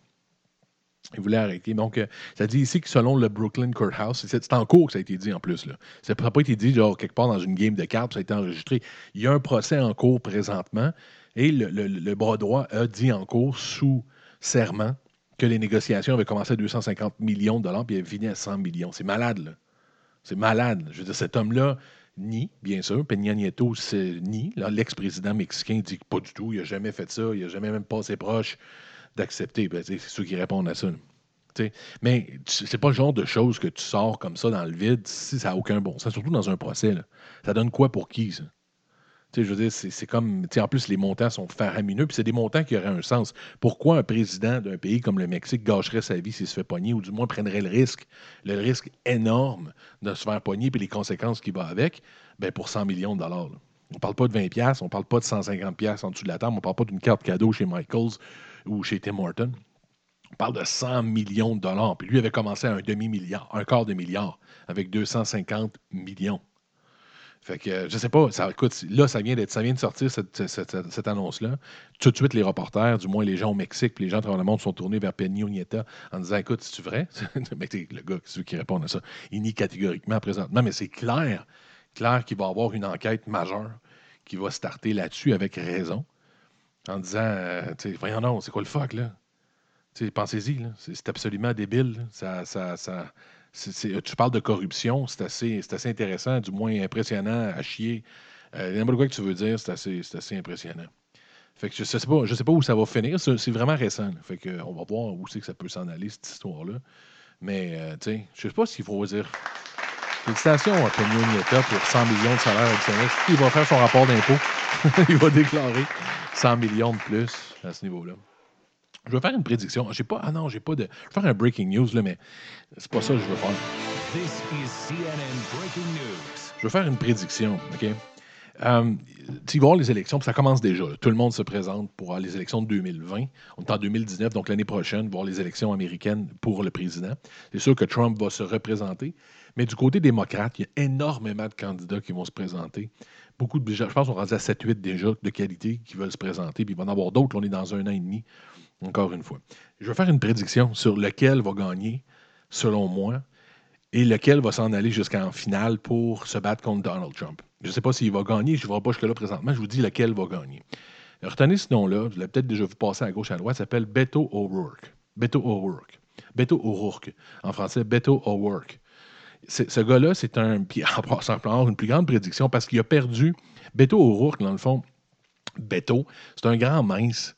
Il voulait arrêter. Donc, euh, ça dit ici que selon le Brooklyn Courthouse, c'est en cours que ça a été dit en plus. Là. Ça n'a pas été dit genre quelque part dans une game de cartes, ça a été enregistré. Il y a un procès en cours présentement et le, bras droit a dit en cours sous serment que les négociations avaient commencé à 250 millions de dollars puis avaient fini à 100 millions. C'est malade, là. C'est malade. Je veux dire, cet homme-là nie, bien sûr. Peña Nieto nie. L'ex-président mexicain dit que pas du tout. Il n'a jamais fait ça. Il n'a jamais même passé proche d'accepter. Ben, c'est ceux qui répondent à ça. Mais c'est pas le genre de choses que tu sors comme ça dans le vide si ça n'a aucun bon sens, surtout dans un procès. Ça donne quoi pour qui, ça? Je veux c'est comme. En plus, les montants sont faramineux, puis c'est des montants qui auraient un sens. Pourquoi un président d'un pays comme le Mexique gâcherait sa vie s'il se fait pogner, ou du moins prendrait le risque, le risque énorme de se faire pogner, puis les conséquences qui vont avec, ben pour 100 millions de dollars. On ne parle pas de 20$, on ne parle pas de 150$ en dessous de la table, on parle pas d'une carte cadeau chez Michaels ou chez Tim Horton. On parle de 100 millions de dollars. Puis lui avait commencé à un demi-milliard, un quart de milliard, avec 250 millions. Fait que, je sais pas, ça, écoute, là, ça vient, de sortir, cette, annonce-là. Tout de suite, les reporters, du moins les gens au Mexique, puis les gens à travers le monde sont tournés vers Peña Nieta en disant Écoute, c'est-tu vrai? Mais le gars, c'est qui répond à ça. Il nie catégoriquement présentement, mais c'est clair, clair qu'il va y avoir une enquête majeure qui va starter là-dessus avec raison, en disant euh, Voyons non, c'est quoi le fuck, là? Pensez-y, c'est, absolument débile. Ça, ça, ça, tu parles de corruption, c'est assez, assez intéressant, du moins impressionnant à chier. Euh, N'importe quoi que tu veux dire, c'est assez, assez impressionnant. Fait que je sais pas, je sais pas où ça va finir. C'est, vraiment récent. Fait que, on va voir où c'est que ça peut s'en aller, cette histoire-là. Mais, euh, tu sais, je sais pas s'il faut dire. Félicitations à Peña Nieta pour 100 millions de salaires additionnels. Il va faire son rapport d'impôt. Il va déclarer 100 millions de plus à ce niveau-là. Je vais faire une prédiction. J'ai pas. Ah non, j'ai pas de. Je vais faire un breaking news, là, mais c'est pas ça que je veux faire. This is CNN breaking news. Je veux faire une prédiction, OK? Euh, tu vas voir les élections, puis ça commence déjà. là. Tout le monde se présente pour les élections de 2020. On est en 2019, donc l'année prochaine, voir les élections américaines pour le président. C'est sûr que Trump va se représenter. Mais du côté démocrate, il y a énormément de candidats qui vont se présenter. Beaucoup de je pense qu'on est rendu à 7-8 déjà de qualité qui veulent se présenter, puis il va y en avoir d'autres. On est dans un an et demi, encore une fois. Je vais faire une prédiction sur lequel va gagner, selon moi, et lequel va s'en aller jusqu'en finale pour se battre contre Donald Trump. Je ne sais pas s'il va gagner, je ne vois pas jusque-là présentement, je vous dis lequel va gagner. Retenez ce nom-là, vous l'avez peut-être déjà vu passer à gauche à droite, s'appelle Beto O'Rourke. Beto O'Rourke. Beto O'Rourke. En français, Beto O'Rourke. Ce gars-là, c'est un. Puis en passant une plus grande prédiction parce qu'il a perdu. Beto O'Rourke, dans le fond, Beto, c'est un grand mince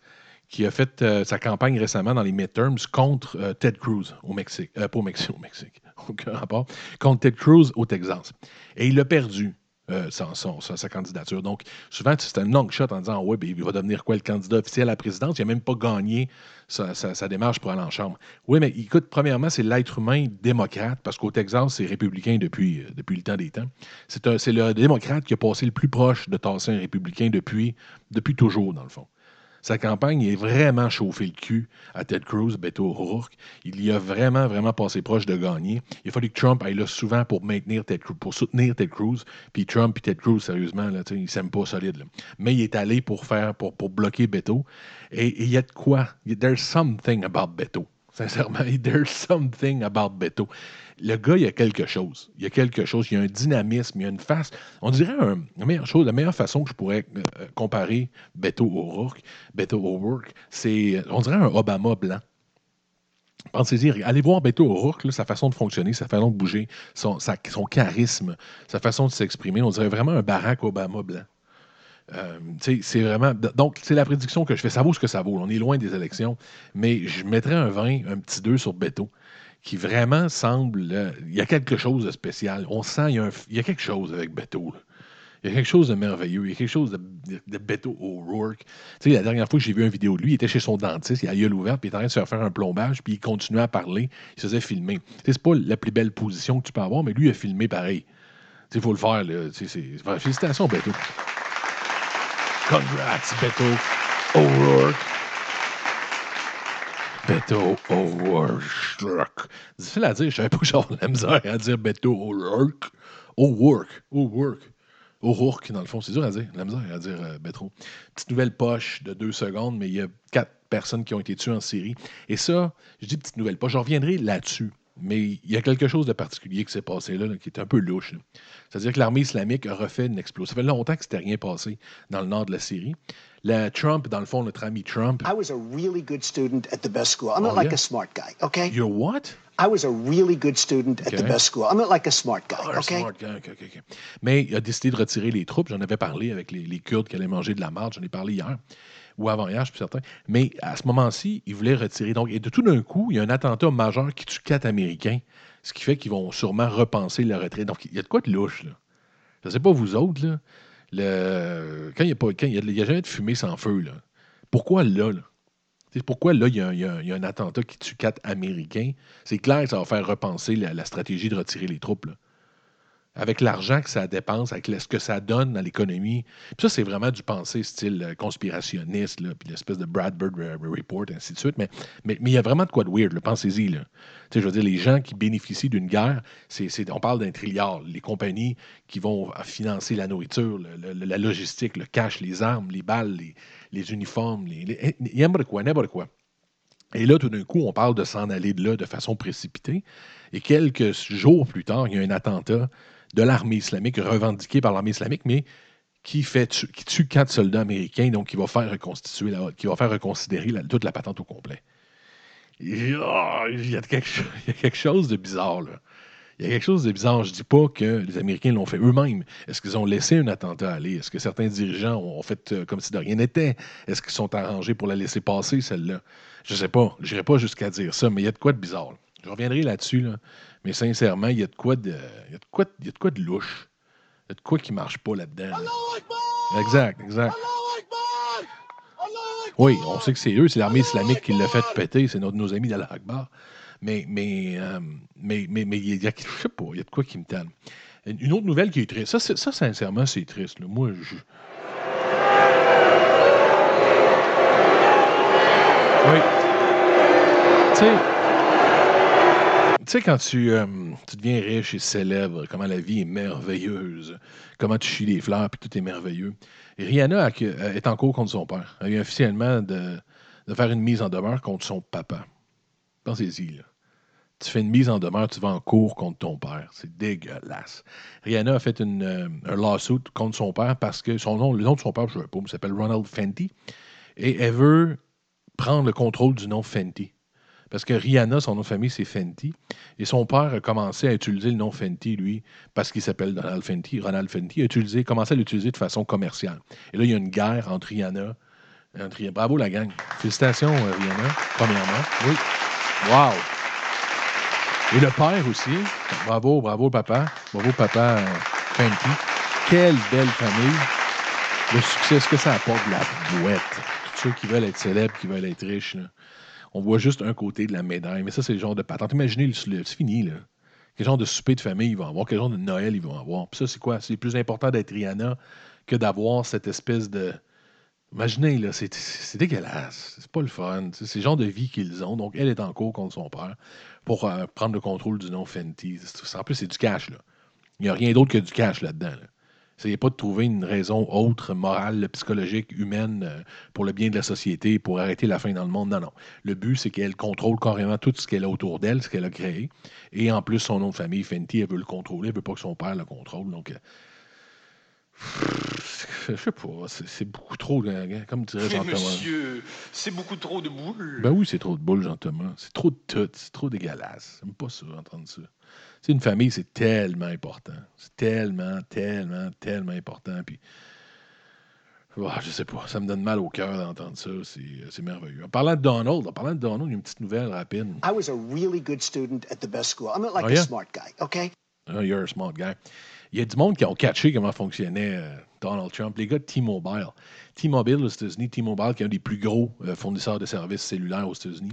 qui a fait euh, sa campagne récemment dans les midterms contre euh, Ted Cruz au Mexique. Euh, pas au Mexique, au Mexique, aucun rapport. Contre Ted Cruz au Texas. Et il a perdu sa, candidature. Donc, souvent, c'est un long shot en disant Ouais, ben, il va devenir quoi le candidat officiel à la présidence? Il n'a même pas gagné sa, démarche pour aller en chambre. Oui, mais écoute, premièrement, c'est l'être humain démocrate, parce qu'au Texas, c'est républicain depuis, depuis le temps des temps. C'est le démocrate qui a passé le plus proche de tasser un républicain depuis, depuis toujours, dans le fond. Sa campagne est vraiment chauffé le cul à Ted Cruz, Beto O'Rourke. Il y a vraiment, vraiment passé proche de gagner. Il a fallu que Trump aille là souvent pour maintenir Ted Cruz, pour soutenir Ted Cruz. Puis Trump et Ted Cruz, sérieusement, là, ils ne s'aiment pas solide. Mais il est allé pour faire, pour, pour bloquer Beto. Et et il y a de quoi? There's something about Beto. Sincèrement, there's something about Beto. Le gars, il y a quelque chose. Il y a quelque chose. Il y a un dynamisme, il y a une face. On dirait la meilleure chose, la meilleure façon que je pourrais euh, comparer Beto O'Rourke, Beto O'Rourke, c'est, euh, on dirait un Obama blanc. Pensez-y, allez voir Beto O'Rourke, là, sa façon de fonctionner, sa façon de bouger, son, son charisme, sa façon de s'exprimer. On dirait vraiment un Barack Obama blanc. Euh, c'est vraiment. Donc, c'est la prédiction que je fais. Ça vaut ce que ça vaut. On est loin des élections. Mais je mettrais un 20, un petit 2 sur Beto, qui vraiment semble. euh, il y a quelque chose de spécial. On sent, il y y a quelque chose avec Beto. Il y a quelque chose de merveilleux. Il y a quelque chose de, Beto O'Rourke. Tu sais, la dernière fois que j'ai vu une vidéo de lui, il était chez son dentiste, il a gueule ouverte, puis il était en train de se faire un plombage, puis il continuait à parler. Il se faisait filmer. C'est pas la plus belle position que tu peux avoir, mais lui, il a filmé pareil. Il faut le faire. Là. Félicitations, Beto. Congrats, Beto O'Rourke. Beto O'Rourke. Difficile à dire, je savais pas que j'avais la misère à dire Beto O'Rourke. O'Rourke. O'Rourke. O'Rourke, dans le fond, c'est dur à dire. La misère à dire euh, Beto. Petite nouvelle poche de deux secondes, mais il y a quatre personnes qui ont été tuées en Syrie. Et ça, je dis petite nouvelle poche, je reviendrai là-dessus. Mais il y a quelque chose de particulier qui s'est passé là, là, qui est un peu louche. C'est-à-dire que l'armée islamique a refait une explosion. Ça fait longtemps que c'était rien passé dans le nord de la Syrie. La Trump, dans le fond, notre ami Trump. I was a really good student at the best school. I'm not Oh, like yeah? a smart guy, okay? You're what? I was a really good student at Okay. the best school. I'm not like a smart guy, Ah, okay? smart guy. Mais il a décidé de retirer les troupes. J'en avais parlé avec les, les Kurdes qui allaient manger de la marde. J'en ai parlé hier ou avant-hier, je suis certain. Mais à ce moment-ci, ils voulaient retirer. Donc, et de tout d'un coup, il y a un attentat majeur qui tue quatre Américains, ce qui fait qu'ils vont sûrement repenser le retrait. Donc, il y a de quoi de louche, là. Je ne sais pas vous autres, là. Le... Quand il n'y a, pas... quand il y a... il y a jamais de fumée sans feu, là. Pourquoi là, là? Pourquoi là, il y, a un- attentat qui tue quatre Américains? C'est clair que ça va faire repenser la, stratégie de retirer les troupes. avec l'argent que ça dépense, avec ce que ça donne dans l'économie. Puis ça, c'est vraiment du pensée style euh, conspirationniste, puis l'espèce de Bradford Re- Report, ainsi de suite. Mais il y a vraiment de quoi de weird, pensez-y. Je veux dire, les gens qui bénéficient d'une guerre, on parle d'un trilliard. Les compagnies qui vont financer la nourriture, la logistique, le cash, les armes, les balles, les, les uniformes, les, n'importe quoi, n'importe quoi. Et là, tout d'un coup, on parle de s'en aller de là de façon précipitée. Et quelques jours plus tard, il y a un attentat de l'armée islamique, revendiqué par l'armée islamique, mais qui, fait tu- qui tue quatre soldats américains, donc qui va faire reconstituer, la- qui faire reconsidérer toute la patente au complet. Il y a quelque chose de bizarre, là. Il y a quelque chose de bizarre. Je dis pas que les Américains l'ont fait eux-mêmes. Est-ce qu'ils ont laissé un attentat aller? Est-ce que certains dirigeants ont fait euh, comme si de rien n'était? Est-ce qu'ils sont arrangés pour la laisser passer, celle-là? Je sais pas. Je n'irai pas jusqu'à dire ça, mais il y a de quoi de bizarre. Je reviendrai là-dessus, là. mais sincèrement, il y a de quoi de, il y a de quoi, il y a de quoi de louche. Il y a de quoi qui marche pas là-dedans. là. Exact, exact. Oui, on sait que c'est eux, c'est l'armée islamique qui l'a fait péter, c'est notre- nos amis d'Al Akbar. Mais, mais, euh, mais, mais, mais il y a, je sais pas, il y a de quoi qui me tanne. Une autre nouvelle qui est triste, ça, ça sincèrement, c'est triste. là. Moi, je. Oui. Tu sais, tu sais, quand tu, euh, tu deviens riche et célèbre, comment la vie est merveilleuse, comment tu chies les fleurs, puis tout est merveilleux. Rihanna euh, est en cours contre son père. Elle vient officiellement de, de faire une mise en demeure contre son papa. Pensez-y. Tu fais une mise en demeure, tu vas en cours contre ton père. C'est dégueulasse. Rihanna a fait une, euh, un lawsuit contre son père parce que son nom, le nom de son père, je ne sais pas, il s'appelle Ronald Fenty. Et elle veut prendre le contrôle du nom Fenty. Parce que Rihanna, son nom de famille, c'est Fenty. Et son père a commencé à utiliser le nom Fenty, lui, parce qu'il s'appelle Donald Fenty. Ronald Fenty a utilisé, commencé à l'utiliser de façon commerciale. Et là, il y a une guerre entre Rihanna. entre Bravo, la gang. Félicitations, euh, Rihanna, premièrement. Oui. Wow. Et le père aussi. Bravo, bravo, papa. Bravo, papa euh, Fenty. Quelle belle famille. Le succès, ce que ça apporte de la boîte. Tous ceux qui veulent être célèbres, qui veulent être riches, là. on voit juste un côté de la médaille. Mais ça, c'est le genre de patente. Imaginez, c'est fini, là. Quel genre de souper de famille ils vont avoir, quel genre de Noël ils vont avoir. Puis ça, c'est quoi? C'est plus important d'être Rihanna que d'avoir cette espèce de. Imaginez, là, c'est dégueulasse. C'est pas le fun. C'est le genre de vie qu'ils ont. Donc, elle est en cours contre son père pour euh, prendre le contrôle du nom Fenty. En plus, c'est du cash, là. Il n'y a rien d'autre que du cash là-dedans. Là. Essayez pas de trouver une raison autre, morale, psychologique, humaine, euh, pour le bien de la société, pour arrêter la faim dans le monde. Non, non. Le but, c'est qu'elle contrôle carrément tout ce qu'elle a autour d'elle, ce qu'elle a créé. Et en plus, son nom de famille, Fenty, elle veut le contrôler. Elle veut pas que son père le contrôle. Donc, euh, je sais pas. C'est beaucoup trop, euh, comme dirait Jean-Thomas. monsieur, c'est beaucoup trop de boules. Ben oui, c'est trop de boules, Jean-Thomas. C'est trop de tout. C'est trop dégueulasse. J'aime pas ça, entendre ça. C'est une famille, c'est tellement important. C'est tellement, tellement, tellement important. Puis, ah, je sais pas, ça me donne mal au cœur d'entendre ça. C'est merveilleux. En parlant de Donald, en parlant de Donald, il y a une petite nouvelle rapide. I was a really good student at the best school. I'm not like Oh, a yeah? smart guy, okay? Ah, you're a smart guy. Il y a du monde qui ont catché comment fonctionnait euh, Donald Trump. Les gars de T-Mobile. T-Mobile aux États-Unis, T-Mobile qui est un des plus gros euh, fournisseurs de services cellulaires aux États-Unis.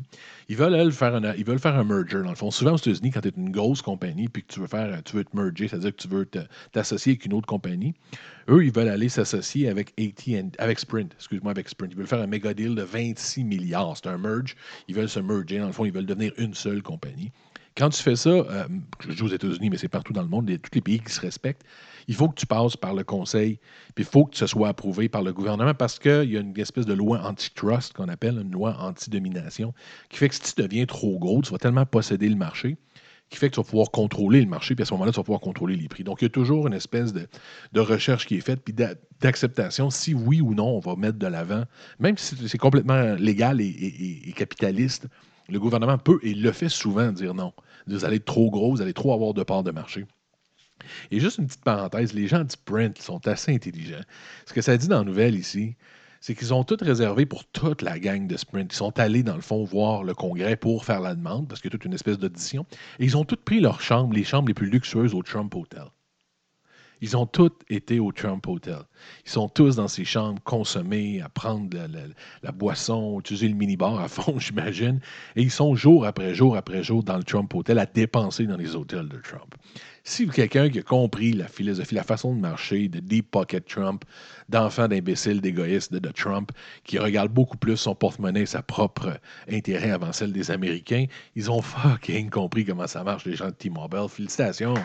Ils veulent, faire un, merger. Dans le fond, souvent aux États-Unis, quand tu es une grosse compagnie puis que tu veux faire, tu veux te merger, c'est-à-dire que tu veux t'associer avec une autre compagnie, eux, ils veulent aller s'associer avec AT&T, avec Sprint, excuse-moi, avec Sprint. Ils veulent faire un méga deal de 26 milliards. C'est un merge. Ils veulent se merger. Dans le fond, ils veulent devenir une seule compagnie. Quand tu fais ça, euh, je dis aux États-Unis, mais c'est partout dans le monde, les- tous les pays qui se respectent, il faut que tu passes par le conseil, puis il faut que ce soit approuvé par le gouvernement parce qu'il y a une espèce de loi antitrust qu'on appelle une loi anti-domination, qui fait que si tu deviens trop gros, tu vas tellement posséder le marché, qui fait que tu vas pouvoir contrôler le marché, puis à ce moment-là, tu vas pouvoir contrôler les prix. Donc, il y a toujours une espèce de, recherche qui est faite, puis d'a- d'acceptation, si oui ou non, on va mettre de l'avant, même si c'est- complètement légal et capitaliste, le gouvernement peut et le fait souvent dire non. Vous allez être trop gros, vous allez trop avoir de parts de marché. Et juste une petite parenthèse, les gens de Sprint sont assez intelligents. Ce que ça dit dans la nouvelle ici, c'est qu'ils ont tout réservé pour toute la gang de Sprint. Ils sont allés, dans le fond, voir le Congrès pour faire la demande, parce qu'il y a toute une espèce d'audition. Et ils ont tous pris leurs chambres, les chambres les plus luxueuses au Trump Hotel. Ils ont tous été au Trump Hotel. Ils sont tous dans ces chambres consommés, à prendre la, boisson, utiliser le minibar à fond, j'imagine. Et ils sont jour après jour après jour dans le Trump Hotel à dépenser dans les hôtels de Trump. Si quelqu'un qui a compris la philosophie, la façon de marcher de Deep Pocket Trump, d'enfant d'imbécile, d'égoïste de, Trump, qui regarde beaucoup plus son porte-monnaie et sa propre intérêt avant celle des Américains, ils ont fucking compris comment ça marche, les gens de T-Mobile. Félicitations,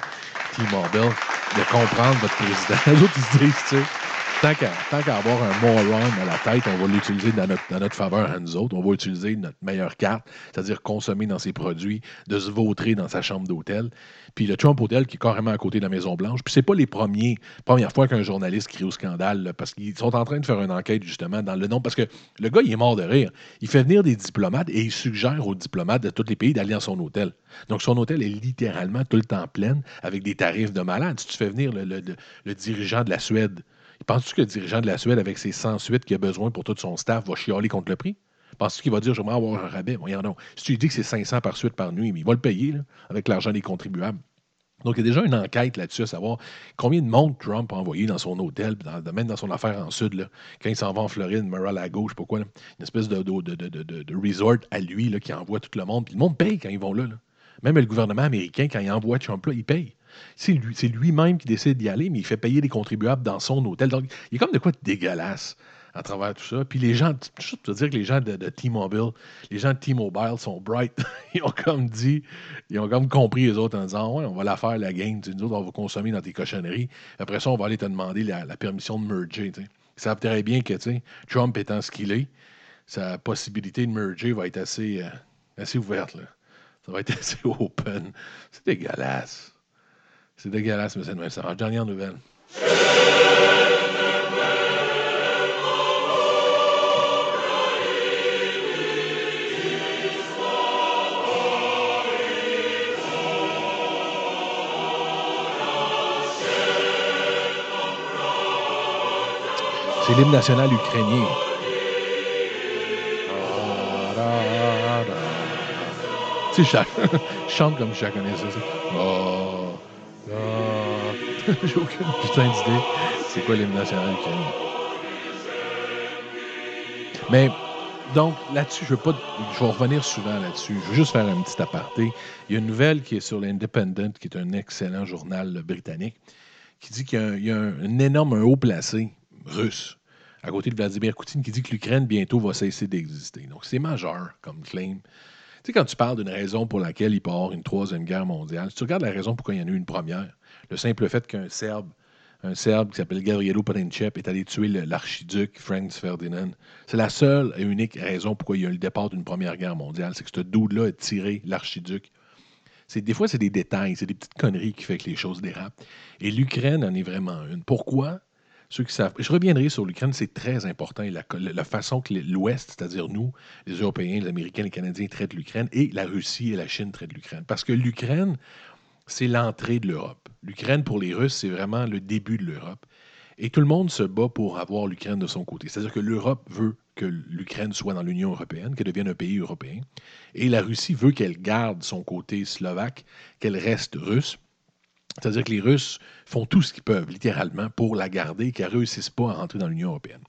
T-Mobile, de comprendre votre président. tant qu'à avoir un moron à la tête, on va l'utiliser dans notre, dans notre faveur à nous autres. On va utiliser notre meilleure carte, c'est-à-dire consommer dans ses produits, de se vautrer dans sa chambre d'hôtel. Puis le Trump Hotel qui est carrément à côté de la Maison-Blanche. Puis c'est pas les premiers, premières fois qu'un journaliste crie au scandale, parce qu'ils sont en train de faire une enquête justement dans le nom. Parce que le gars, il est mort de rire. Il fait venir des diplomates et il suggère aux diplomates de tous les pays d'aller dans son hôtel. Donc son hôtel est littéralement tout le temps plein avec des tarifs de malade. Si tu fais venir le dirigeant de la Suède, penses-tu que le dirigeant de la Suède, avec ses 100 suites qu'il a besoin pour tout son staff, va chialer contre le prix? Penses-tu qu'il va dire, j'aimerais avoir un rabais? Donc. Si tu lui dis que c'est 500 par suite par nuit, mais il va le payer là, avec l'argent des contribuables. Donc, il y a déjà une enquête là-dessus à savoir combien de monde Trump a envoyé dans son hôtel, même dans son affaire en Sud, quand il s'en va en Floride, Mar-a-Lago, je sais pas quoi, là, une espèce de, de- de- de resort à lui là, qui envoie tout le monde. Puis le monde paye quand ils vont là. là. Même le gouvernement américain, quand il envoie Trump là, il paye. C'est lui- c'est lui-même qui décide d'y aller, mais il fait payer les contribuables dans son hôtel. Donc, il a comme de quoi de dégueulasse à travers tout ça. Puis les gens, je peux dire que les gens de, T-Mobile, les gens de T-Mobile sont bright. ils ont comme dit, ils ont comme compris les autres en disant Ouais, on va la faire la game. Nous autres, on va consommer dans tes cochonneries. Après ça, on va aller te demander la, permission de merger. Ils savent très bien que Trump étant ce qu'il est, sa possibilité de merger va être assez, euh, ouverte. Ça va être assez open. C'est dégueulasse. C'est dégueulasse, mais c'est de même. Ça. Dernière nouvelle. C'est l'hymne national ukrainien. Tu sais, chante comme je la connaissais. ça. Oh, ah. J'ai aucune putain d'idée. C'est quoi l'hymne national ukrainien? Mais donc là-dessus, je veux pas, je vais revenir souvent là-dessus. Je veux juste faire un petit aparté. Il y a une nouvelle qui est sur l'Independent, qui est un excellent journal britannique, qui dit qu'il y a un- un énorme un haut placé russe à côté de Vladimir Poutine qui dit que l'Ukraine bientôt va cesser d'exister. Donc c'est majeur comme claim. Tu sais, quand tu parles d'une raison pour laquelle il avoir une troisième guerre mondiale, si tu regardes la raison pourquoi il y en a eu une première, le simple fait qu'un Serbe, un Serbe qui s'appelle Gabrielo Princip est allé tuer l'archiduc Franz Ferdinand, c'est la seule et unique raison pourquoi il y a eu le départ d'une première guerre mondiale, c'est que ce dude-là a tiré l'archiduc. Des fois, c'est des détails, c'est des petites conneries qui font que les choses dérapent. Et l'Ukraine en est vraiment une. Pourquoi? Ceux qui savent. Je reviendrai sur l'Ukraine, c'est très important. La, la façon que l'Ouest, c'est-à-dire nous, les Européens, les Américains, les Canadiens traitent l'Ukraine, et la Russie et la Chine traitent l'Ukraine. Parce que l'Ukraine, c'est l'entrée de l'Europe. L'Ukraine, pour les Russes, c'est vraiment le début de l'Europe. Et tout le monde se bat pour avoir l'Ukraine de son côté. C'est-à-dire que l'Europe veut que l'Ukraine soit dans l'Union européenne, qu'elle devienne un pays européen. Et la Russie veut qu'elle garde son côté slovaque, qu'elle reste russe. C'est-à-dire que les Russes font tout ce qu'ils peuvent, littéralement, pour la garder, qu'elle ne réussisse pas à rentrer dans l'Union européenne.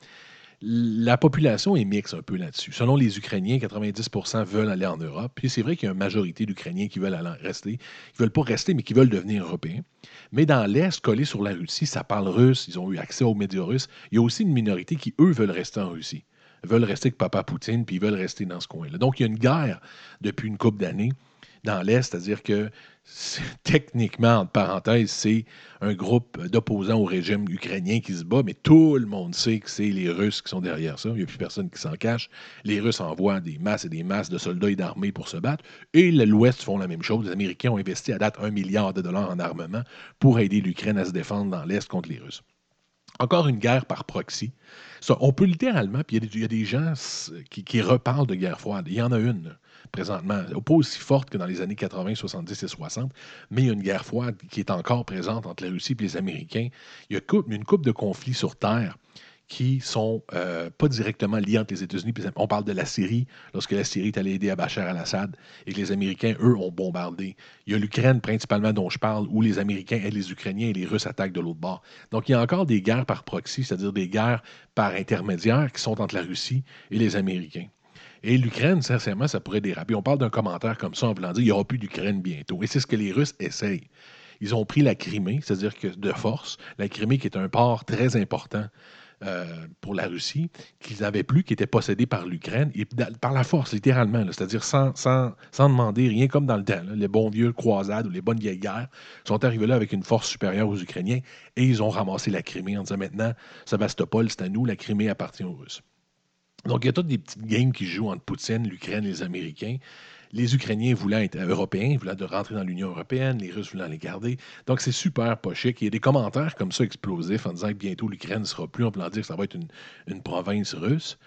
La population est mixte un peu là-dessus. Selon les Ukrainiens, 90% veulent aller en Europe. Puis c'est vrai qu'il y a une majorité d'Ukrainiens qui veulent aller rester. Ne veulent pas rester, mais qui veulent devenir européens. Mais dans l'Est, collé sur la Russie, ça parle russe. Ils ont eu accès aux médias russes. Il y a aussi une minorité qui, eux, veulent rester en Russie. Veulent rester avec Papa Poutine, puis ils veulent rester dans ce coin-là. Donc, il y a une guerre depuis une couple d'années dans l'Est, c'est-à-dire que techniquement, entre parenthèses, c'est un groupe d'opposants au régime ukrainien qui se bat, mais tout le monde sait que c'est les Russes qui sont derrière ça. Il n'y a plus personne qui s'en cache. Les Russes envoient des masses et des masses de soldats et d'armées pour se battre. Et l'Ouest font la même chose. Les Américains ont investi à date un milliard de dollars en armement pour aider l'Ukraine à se défendre dans l'Est contre les Russes. Encore une guerre par proxy. On peut littéralement, puis il y a des- gens qui, qui reparlent de guerre froide. Il y en a une présentement, pas aussi forte que dans les années 80, 70 et 60, mais il y a une guerre froide qui est encore présente entre la Russie et les Américains. Il y a une coupe de conflits sur Terre qui sont euh, pas directement liés entre les États-Unis. On parle de la Syrie, lorsque la Syrie est allée aider à Bachar al-Assad et que les Américains, eux, ont bombardé. Il y a l'Ukraine principalement dont je parle, où les Américains aident les Ukrainiens et les Russes attaquent de l'autre bord. Donc il y a encore des guerres par proxy, c'est-à-dire des guerres par intermédiaire qui sont entre la Russie et les Américains. Et l'Ukraine, sincèrement, ça pourrait déraper. On parle d'un commentaire comme ça en voulant dire qu'il n'y aura plus d'Ukraine bientôt. Et c'est ce que les Russes essayent. Ils ont pris la Crimée, c'est-à-dire que de force, la Crimée qui est un port très important euh, pour la Russie, qu'ils n'avaient plus, qui était possédé par l'Ukraine, et par la force, littéralement, c'est-à-dire sans, sans, sans demander rien comme dans le temps. les bons vieux croisades ou les bonnes vieilles guerres sont arrivés là avec une force supérieure aux Ukrainiens et ils ont ramassé la Crimée en disant maintenant, Sébastopol, c'est à nous, la Crimée appartient aux Russes. Donc, il y a toutes des petites games qui jouent entre Poutine, l'Ukraine et les Américains. Les Ukrainiens voulant être européens, voulant de rentrer dans l'Union européenne, les Russes voulant les garder. Donc, c'est super chic. Il y a des commentaires comme ça explosifs en disant que bientôt l'Ukraine ne sera plus, en voulant dire que ça va être une, province russe.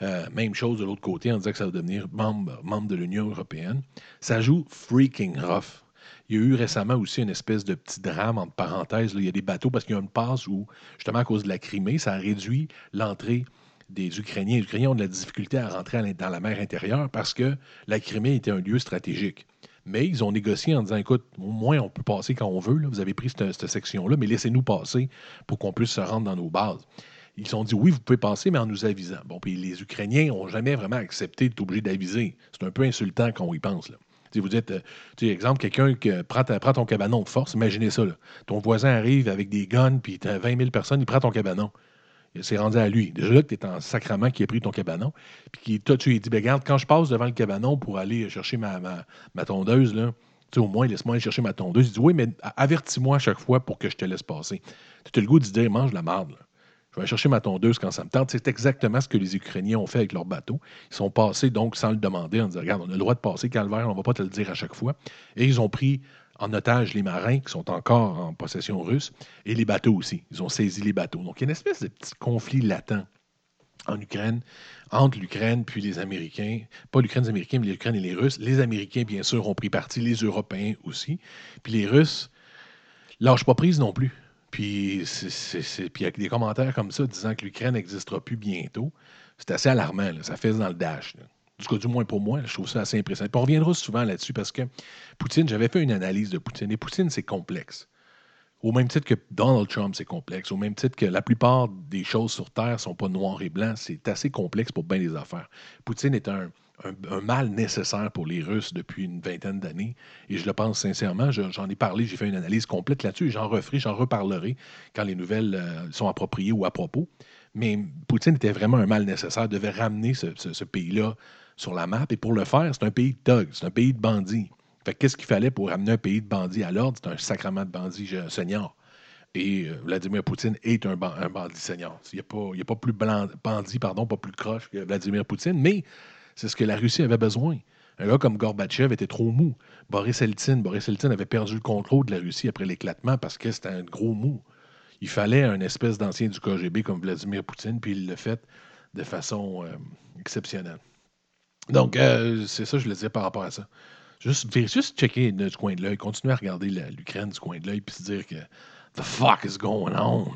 Euh, même chose de l'autre côté en disant que ça va devenir membre, de l'Union européenne. Ça joue freaking rough. Il y a eu récemment aussi une espèce de petit drame, entre parenthèses. Il y a des bateaux parce qu'il y a une passe où, justement, à cause de la Crimée, ça a réduit l'entrée des Ukrainiens. Les Ukrainiens ont de la difficulté à rentrer dans la mer intérieure parce que la Crimée était un lieu stratégique. Mais ils ont négocié en disant écoute, au moins on peut passer quand on veut. Vous avez pris cette, section-là, mais laissez-nous passer pour qu'on puisse se rendre dans nos bases. Ils ont dit oui, vous pouvez passer, mais en nous avisant. Bon, puis les Ukrainiens n'ont jamais vraiment accepté d'être obligés d'aviser. C'est un peu insultant quand on y pense. Vous dites, euh, tu exemple, quelqu'un qui euh, prend, ton cabanon de force, imaginez ça. Ton voisin arrive avec des guns, puis tu as 20 000 personnes, il prend ton cabanon. C'est rendu à lui. Déjà là que tu es en sacrament qui a pris ton cabanon. Puis qui, toi, tu lui dis, ben, regarde, quand je passe devant le cabanon pour aller chercher ma, ma, tondeuse, là, tu sais, au moins, laisse-moi aller chercher ma tondeuse. Il dit, oui, mais avertis-moi à chaque fois pour que je te laisse passer. Tu as le goût de dire, mange la marde. Je vais aller chercher ma tondeuse quand ça me tente. C'est exactement ce que les Ukrainiens ont fait avec leur bateau. Ils sont passés donc sans le demander en disant Regarde, on a le droit de passer, Calvaire, on ne va pas te le dire à chaque fois. Et ils ont pris en otage les marins qui sont encore en possession russe et les bateaux aussi. Ils ont saisi les bateaux. Donc il y a une espèce de petit conflit latent en Ukraine, entre l'Ukraine puis les Américains. Pas l'Ukraine, les Américains, mais l'Ukraine et les Russes. Les Américains, bien sûr, ont pris parti, les Européens aussi. Puis les Russes lâchent pas prise non plus. Puis il y a des commentaires comme ça disant que l'Ukraine n'existera plus bientôt. C'est assez alarmant. Ça fait dans le dash. Du, coup, du moins pour moi, je trouve ça assez impressionnant. On reviendra souvent là-dessus parce que Poutine, j'avais fait une analyse de Poutine. Et Poutine, c'est complexe. Au même titre que Donald Trump, c'est complexe. Au même titre que la plupart des choses sur Terre ne sont pas noires et blancs. C'est assez complexe pour bien des affaires. Poutine est un, un- mal nécessaire pour les Russes depuis une vingtaine d'années. Et je le pense sincèrement. Je- J'en ai parlé, j'ai fait une analyse complète là-dessus. J'en referai, j'en reparlerai quand les nouvelles euh, sont appropriées ou à propos. Mais Poutine était vraiment un mal nécessaire, devait ramener ce pays-là sur la map. Et pour le faire, c'est un pays de thugs, c'est un pays de bandits. Fait que qu'est-ce qu'il fallait pour ramener un pays de bandits à l'ordre? C'est un sacrement de bandits senior. Et euh, Vladimir Poutine est un, ban- un bandit senior. Il n'y a, pas- plus blan- bandit, pardon, pas plus croche que Vladimir Poutine, mais c'est ce que la Russie avait besoin. Un gars comme Gorbatchev était trop mou. Boris Eltsine, Boris Eltsine avait perdu le contrôle de la Russie après l'éclatement parce que c'était un gros mou. Il fallait un espèce d'ancien du KGB comme Vladimir Poutine, puis il l'a fait de façon euh, exceptionnelle. Donc, euh, c'est ça je voulais dire par rapport à ça. Juste, juste checker du coin de l'œil, continuer à regarder l'Ukraine du coin de l'œil, puis se dire que the fuck is going on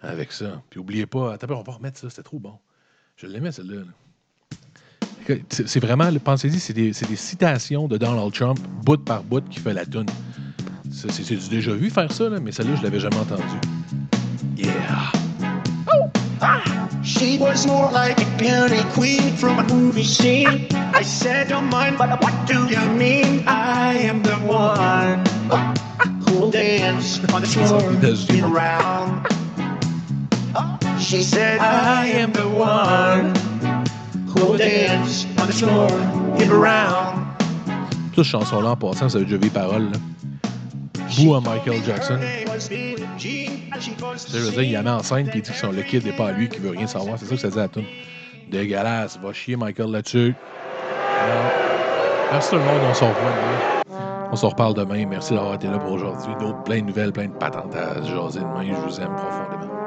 avec ça? Puis oubliez pas, attends, on va remettre ça, c'était trop bon. Je l'aimais celle-là. C'est vraiment, le- pensez-y, c'est des, des citations de Donald Trump, bout par bout, qui fait la tune. C'est du déjà vu faire ça, là, mais celle-là, je l'avais jamais entendu. Yeah! She was more like a beauty queen from a movie scene. I said, don't mind, but what do you mean? I am the one who'll dance on the floor get around. She said, I am the one who'll dance on the floor get around. Toute chanson-là, en passant, ça a déjà vu les paroles. Là. Bou à Michael Jackson. Je dire, il y en a en scène, puis il dit que son, le kid n'est pas à lui, qu'il veut rien savoir. C'est ça que ça dit à la tune. Dégueulasse, va chier Michael là-dessus. Merci tout le monde, on s'en revoit demain. On s'en reparle demain. Merci d'avoir été là pour aujourd'hui. D'autres, plein de nouvelles, plein de patentes à jaser demain. Je vous aime profondément.